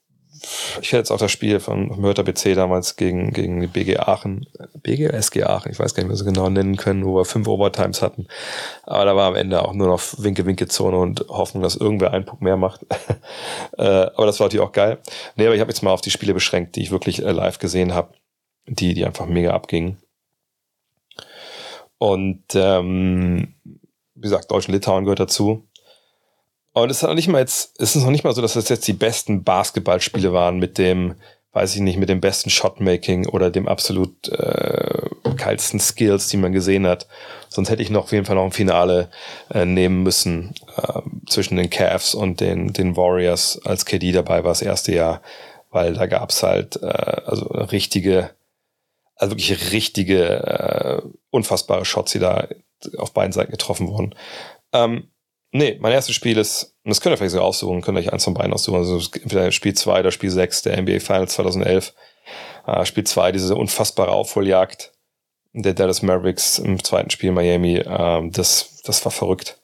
ich hätte jetzt auch das Spiel von Mörder BC damals gegen, gegen die BG Aachen, BG SG Aachen, ich weiß gar nicht, wie wir sie genau nennen können, wo wir fünf Overtimes hatten. Aber da war am Ende auch nur noch Winke-Winke-Zone und Hoffnung, dass irgendwer einen Punkt mehr macht. [LAUGHS] äh, aber das war natürlich auch geil. Nee, aber ich habe jetzt mal auf die Spiele beschränkt, die ich wirklich äh, live gesehen habe, die, die einfach mega abgingen. Und ähm, wie gesagt, Deutsch und Litauen gehört dazu. Und es ist noch nicht mal jetzt, es ist noch nicht mal so, dass das jetzt die besten Basketballspiele waren mit dem, weiß ich nicht, mit dem besten Shotmaking oder dem absolut äh, geilsten Skills, die man gesehen hat. Sonst hätte ich noch auf jeden Fall noch ein Finale äh, nehmen müssen äh, zwischen den Cavs und den, den Warriors, als KD dabei war das erste Jahr, weil da gab's halt äh, also richtige, also wirklich richtige, äh, unfassbare Shots, die da auf beiden Seiten getroffen wurden. Ähm, nee, mein erstes Spiel ist, und das könnt ihr vielleicht so aussuchen, könnt ihr euch eins von beiden aussuchen, also entweder Spiel 2 oder Spiel 6 der NBA Finals 2011. Äh, Spiel 2, diese unfassbare Aufholjagd der Dallas Mavericks im zweiten Spiel Miami, ähm, das, das war verrückt.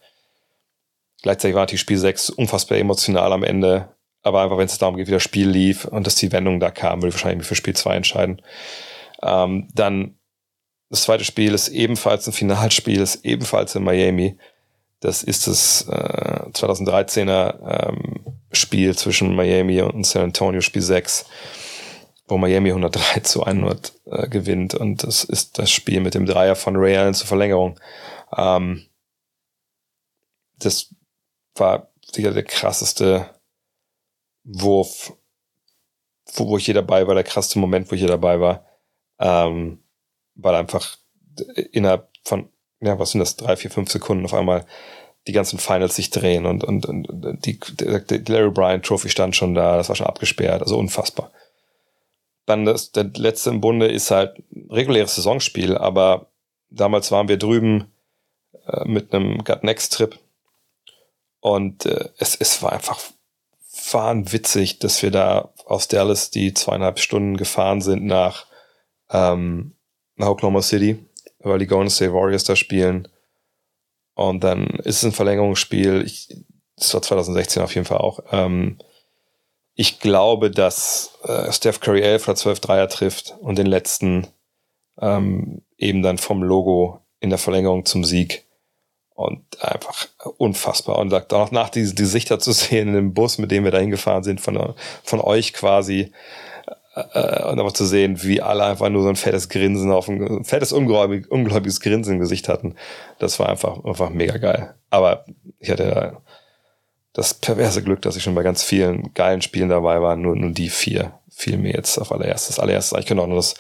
Gleichzeitig war die Spiel 6 unfassbar emotional am Ende, aber einfach, wenn es darum geht, wie das Spiel lief und dass die Wendung da kam, würde ich wahrscheinlich für Spiel 2 entscheiden. Ähm, dann das zweite Spiel ist ebenfalls ein Finalspiel, ist ebenfalls in Miami. Das ist das äh, 2013er ähm, Spiel zwischen Miami und San Antonio, Spiel 6 wo Miami 103 zu 100 äh, gewinnt. Und das ist das Spiel mit dem Dreier von Ray Allen zur Verlängerung. Ähm, das war sicher der krasseste Wurf, wo, wo ich hier dabei war, der krasseste Moment, wo ich hier dabei war. Ähm, weil einfach innerhalb von, ja, was sind das, drei, vier, fünf Sekunden auf einmal die ganzen Finals sich drehen und, und, und die, die Larry Bryant Trophy stand schon da, das war schon abgesperrt, also unfassbar. Dann das, der letzte im Bunde ist halt reguläres Saisonspiel, aber damals waren wir drüben äh, mit einem Gut Next Trip und äh, es, es war einfach wahnwitzig, dass wir da aus Dallas die zweieinhalb Stunden gefahren sind nach, ähm, nach Oklahoma City, weil die Golden State Warriors da spielen. Und dann ist es ein Verlängerungsspiel. Ich, das war 2016 auf jeden Fall auch. Ähm, ich glaube, dass äh, Steph Curry 11 oder 12 Dreier trifft und den letzten ähm, eben dann vom Logo in der Verlängerung zum Sieg. Und einfach unfassbar. Und auch nach diese Gesichter zu [LAUGHS] sehen in dem Bus, mit dem wir da hingefahren sind, von, von euch quasi. Äh, und aber zu sehen, wie alle einfach nur so ein fettes Grinsen auf ein, fettes, ungläubig, ungläubiges Grinsen im Gesicht hatten. Das war einfach, einfach mega geil. Aber ich hatte das perverse Glück, dass ich schon bei ganz vielen geilen Spielen dabei war. Nur, nur die vier fiel mir jetzt auf allererstes. Allererstes, ich könnte auch nur das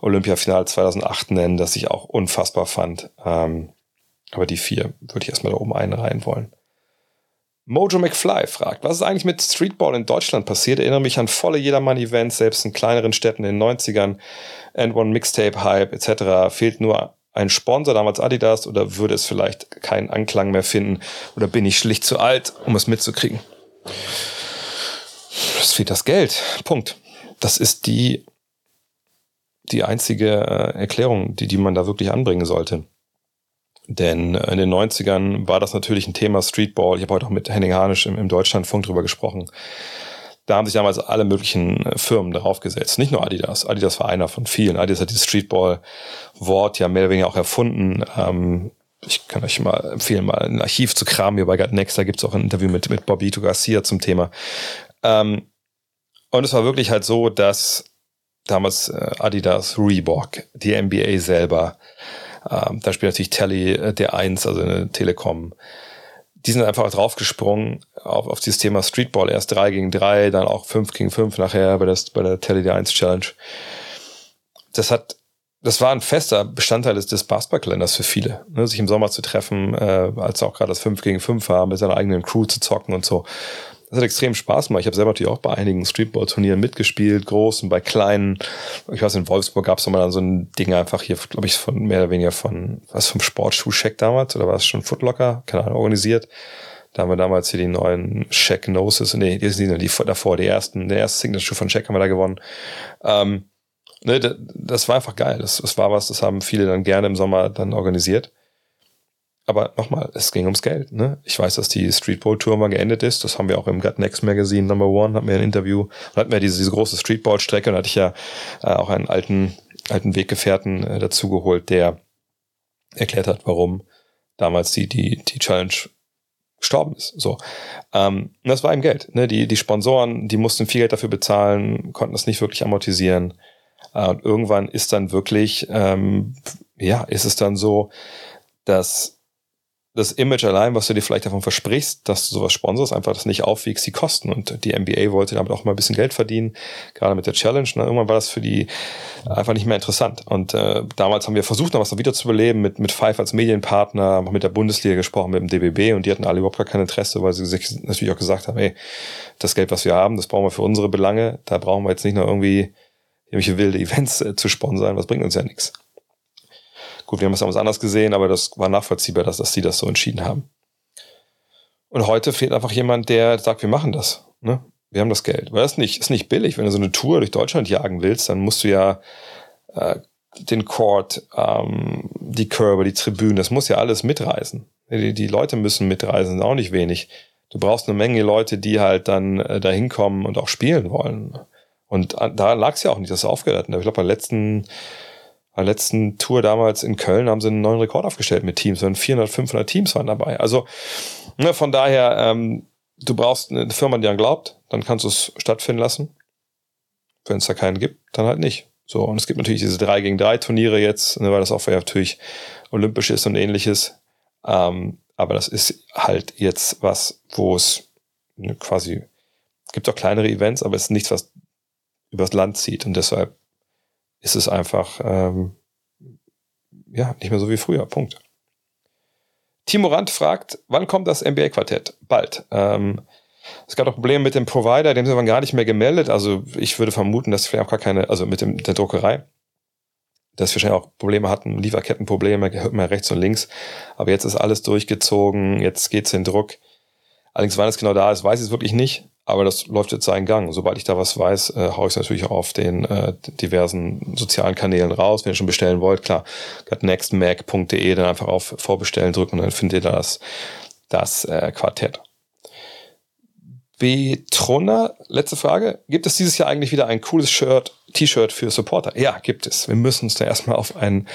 Olympiafinale 2008 nennen, das ich auch unfassbar fand. Ähm, aber die vier würde ich erstmal da oben einreihen wollen. Mojo McFly fragt, was ist eigentlich mit Streetball in Deutschland passiert? Erinnere mich an volle Jedermann-Events, selbst in kleineren Städten in den 90ern, and One Mixtape Hype etc. Fehlt nur ein Sponsor, damals Adidas, oder würde es vielleicht keinen Anklang mehr finden? Oder bin ich schlicht zu alt, um es mitzukriegen? Es fehlt das Geld. Punkt. Das ist die, die einzige äh, Erklärung, die, die man da wirklich anbringen sollte. Denn in den 90ern war das natürlich ein Thema Streetball. Ich habe heute auch mit Henning Harnisch im, im Deutschlandfunk drüber gesprochen da haben sich damals alle möglichen Firmen darauf gesetzt. Nicht nur Adidas. Adidas war einer von vielen. Adidas hat dieses Streetball-Wort ja mehr oder weniger auch erfunden. Ähm, ich kann euch mal empfehlen, mal ein Archiv zu kramen hier bei Gut Next. Da gibt's auch ein Interview mit, mit Bobito Garcia zum Thema. Ähm, und es war wirklich halt so, dass damals äh, Adidas, Reebok, die NBA selber, ähm, da spielt natürlich Telly äh, der Eins, also eine Telekom, die sind einfach draufgesprungen auf, auf dieses Thema Streetball. Erst drei gegen drei, dann auch fünf gegen fünf nachher bei der, bei der Tele 1 Challenge. Das hat, das war ein fester Bestandteil des, des Basketballkalenders für viele, ne, sich im Sommer zu treffen, äh, als auch gerade das fünf gegen fünf war, mit seiner eigenen Crew zu zocken und so. Das hat extrem Spaß gemacht. Ich habe selber natürlich auch bei einigen Streetball-Turnieren mitgespielt, großen, bei kleinen. Ich weiß, in Wolfsburg gab es mal dann so ein Ding einfach hier, glaube ich, von mehr oder weniger von, was vom Sportschuh-Check damals oder war es schon Footlocker? Keine Ahnung, organisiert. Da haben wir damals hier die neuen Check Gnosis, nee, die sind die davor, die ersten, der erste Signature von Check haben wir da gewonnen. Ähm, ne, das war einfach geil. Das, das war was, das haben viele dann gerne im Sommer dann organisiert aber nochmal, es ging ums Geld. Ne? Ich weiß, dass die Streetball-Tour mal geendet ist. Das haben wir auch im Gut Next Magazine Number One, hatten wir ein Interview. Da hatten wir diese, diese große Streetball-Strecke und hatte ich ja äh, auch einen alten, alten Weggefährten äh, dazugeholt, der erklärt hat, warum damals die, die, die Challenge gestorben ist. So. Ähm, und das war ihm Geld. Ne? Die, die Sponsoren, die mussten viel Geld dafür bezahlen, konnten das nicht wirklich amortisieren. Äh, und irgendwann ist dann wirklich, ähm, ja, ist es dann so, dass das Image allein, was du dir vielleicht davon versprichst, dass du sowas sponsorst, einfach das nicht aufwiegst, die Kosten. Und die NBA wollte damit auch mal ein bisschen Geld verdienen, gerade mit der Challenge. Ne? Irgendwann war das für die einfach nicht mehr interessant. Und äh, damals haben wir versucht, noch was wieder zu beleben, mit, mit Five als Medienpartner, mit der Bundesliga gesprochen, mit dem DBB und die hatten alle überhaupt gar kein Interesse, weil sie sich natürlich auch gesagt haben, hey, das Geld, was wir haben, das brauchen wir für unsere Belange, da brauchen wir jetzt nicht noch irgendwie irgendwelche wilde Events äh, zu sponsern, was bringt uns ja nichts. Gut, wir haben es damals anders gesehen, aber das war nachvollziehbar, dass, dass sie das so entschieden haben. Und heute fehlt einfach jemand, der sagt, wir machen das. Ne? Wir haben das Geld. Weil das ist nicht, ist nicht billig. Wenn du so eine Tour durch Deutschland jagen willst, dann musst du ja äh, den Court, ähm, die Körbe, die Tribünen, das muss ja alles mitreisen. Die, die Leute müssen mitreisen, auch nicht wenig. Du brauchst eine Menge Leute, die halt dann äh, da hinkommen und auch spielen wollen. Und äh, da lag es ja auch nicht, dass sie aufgehört hatten. Ich glaube, bei letzten bei der letzten Tour damals in Köln haben sie einen neuen Rekord aufgestellt mit Teams. 400, 500 Teams waren dabei. Also ne, von daher, ähm, du brauchst eine Firma, die an glaubt, dann kannst du es stattfinden lassen. Wenn es da keinen gibt, dann halt nicht. So, und es gibt natürlich diese 3 gegen 3 Turniere jetzt, ne, weil das auch natürlich olympisch ist und ähnliches. Ähm, aber das ist halt jetzt was, wo es ne, quasi, gibt auch kleinere Events, aber es ist nichts, was übers Land zieht. Und deshalb ist es einfach ähm, ja nicht mehr so wie früher. Punkt. Timo Rand fragt, wann kommt das NBA-Quartett? Bald. Ähm, es gab auch Probleme mit dem Provider, dem sind wir gar nicht mehr gemeldet. Also ich würde vermuten, dass vielleicht auch gar keine, also mit dem, der Druckerei, dass wir wahrscheinlich auch Probleme hatten, Lieferkettenprobleme, gehört mal rechts und links. Aber jetzt ist alles durchgezogen, jetzt geht's in Druck. Allerdings, wann es genau da ist, weiß ich es wirklich nicht. Aber das läuft jetzt seinen Gang. Sobald ich da was weiß, äh, haue ich es natürlich auch auf den äh, diversen sozialen Kanälen raus. Wenn ihr schon bestellen wollt, klar, nextmac.de dann einfach auf Vorbestellen drücken und dann findet ihr das, das äh, Quartett. Betrunner, letzte Frage. Gibt es dieses Jahr eigentlich wieder ein cooles Shirt, T-Shirt für Supporter? Ja, gibt es. Wir müssen uns da erstmal auf ein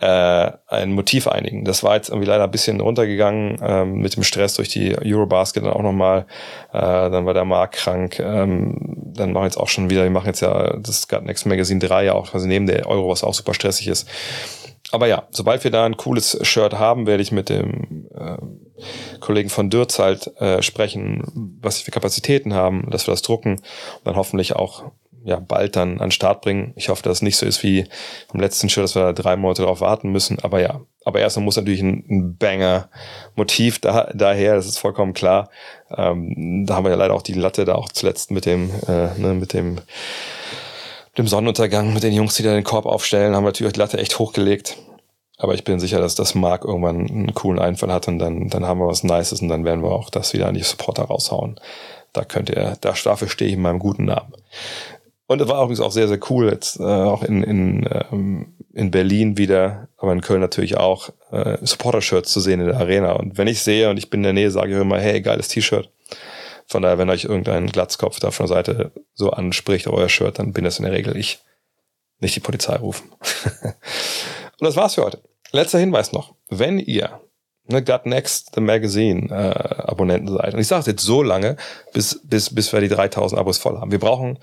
äh, ein Motiv einigen. Das war jetzt irgendwie leider ein bisschen runtergegangen ähm, mit dem Stress durch die Eurobasket dann auch nochmal. Äh, dann war der Markt krank. Ähm, dann machen wir jetzt auch schon wieder, wir machen jetzt ja das Gut Next Magazine 3 ja auch quasi neben der Euro, was auch super stressig ist. Aber ja, sobald wir da ein cooles Shirt haben, werde ich mit dem äh, Kollegen von Dürz halt äh, sprechen, was sie für Kapazitäten haben, dass wir das drucken und dann hoffentlich auch ja, bald dann an Start bringen. Ich hoffe, dass es nicht so ist wie im letzten Show, dass wir da drei Monate darauf warten müssen. Aber ja, aber erstmal muss natürlich ein, ein Banger-Motiv da, daher, das ist vollkommen klar. Ähm, da haben wir ja leider auch die Latte da auch zuletzt mit dem, äh, ne, mit dem, mit dem Sonnenuntergang, mit den Jungs, die da den Korb aufstellen, haben wir natürlich die Latte echt hochgelegt. Aber ich bin sicher, dass das Mark irgendwann einen coolen Einfall hat und dann, dann haben wir was Nices und dann werden wir auch das wieder an die Supporter raushauen. Da könnt ihr, da dafür stehe ich in meinem guten Namen. Und das war übrigens auch sehr, sehr cool, jetzt äh, auch in, in, ähm, in Berlin wieder, aber in Köln natürlich auch, äh, Supporter-Shirts zu sehen in der Arena. Und wenn ich sehe und ich bin in der Nähe, sage ich immer, hey, geiles T-Shirt. Von daher, wenn euch irgendein Glatzkopf da von der Seite so anspricht, euer Shirt, dann bin das in der Regel ich. Nicht die Polizei rufen. [LAUGHS] und das war's für heute. Letzter Hinweis noch. Wenn ihr ne, Gut Next, The Magazine äh, Abonnenten seid, und ich sage es jetzt so lange, bis, bis, bis wir die 3000 Abos voll haben. Wir brauchen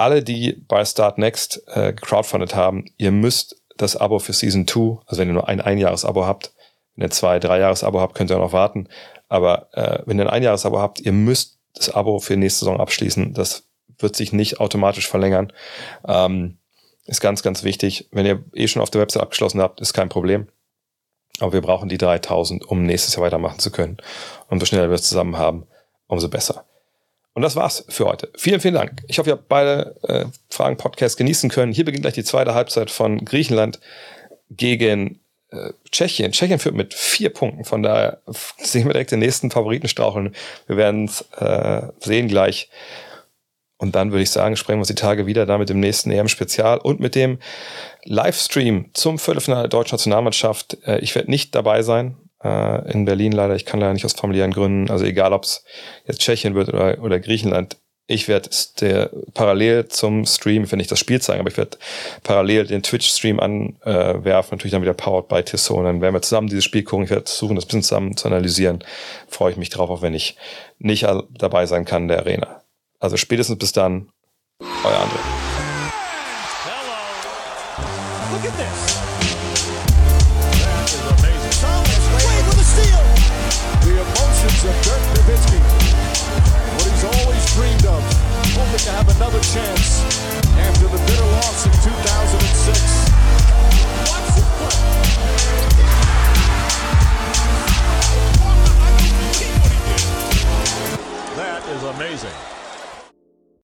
alle, die bei Start Next äh, crowdfunded haben, ihr müsst das Abo für Season 2, also wenn ihr nur ein Einjahres-Abo habt, wenn ihr zwei, drei Jahres-Abo habt, könnt ihr auch noch warten. Aber äh, wenn ihr ein Einjahres-Abo habt, ihr müsst das Abo für nächste Saison abschließen. Das wird sich nicht automatisch verlängern. Ähm, ist ganz, ganz wichtig. Wenn ihr eh schon auf der Website abgeschlossen habt, ist kein Problem. Aber wir brauchen die 3000, um nächstes Jahr weitermachen zu können. Umso schneller wir es zusammen haben, umso besser. Und das war's für heute. Vielen, vielen Dank. Ich hoffe, ihr habt beide äh, Fragen Podcast genießen können. Hier beginnt gleich die zweite Halbzeit von Griechenland gegen äh, Tschechien. Tschechien führt mit vier Punkten. Von daher sehen wir direkt den nächsten Favoriten straucheln. Wir werden es äh, sehen gleich. Und dann würde ich sagen, sprechen wir uns die Tage wieder da mit dem nächsten EM-Spezial und mit dem Livestream zum Viertelfinale der deutschen Nationalmannschaft. Äh, ich werde nicht dabei sein äh, in Berlin leider. Ich kann leider nicht aus familiären Gründen, also egal ob es jetzt Tschechien wird oder, oder Griechenland, ich werde der parallel zum Stream, ich das Spiel zeigen, aber ich werde parallel den Twitch-Stream anwerfen, äh, natürlich dann wieder powered by Tissot und dann werden wir zusammen dieses Spiel gucken. Ich werde versuchen, das ein bisschen zusammen zu analysieren. Freue ich mich drauf, auch wenn ich nicht dabei sein kann in der Arena. Also spätestens bis dann, euer André. Hello. Look at this.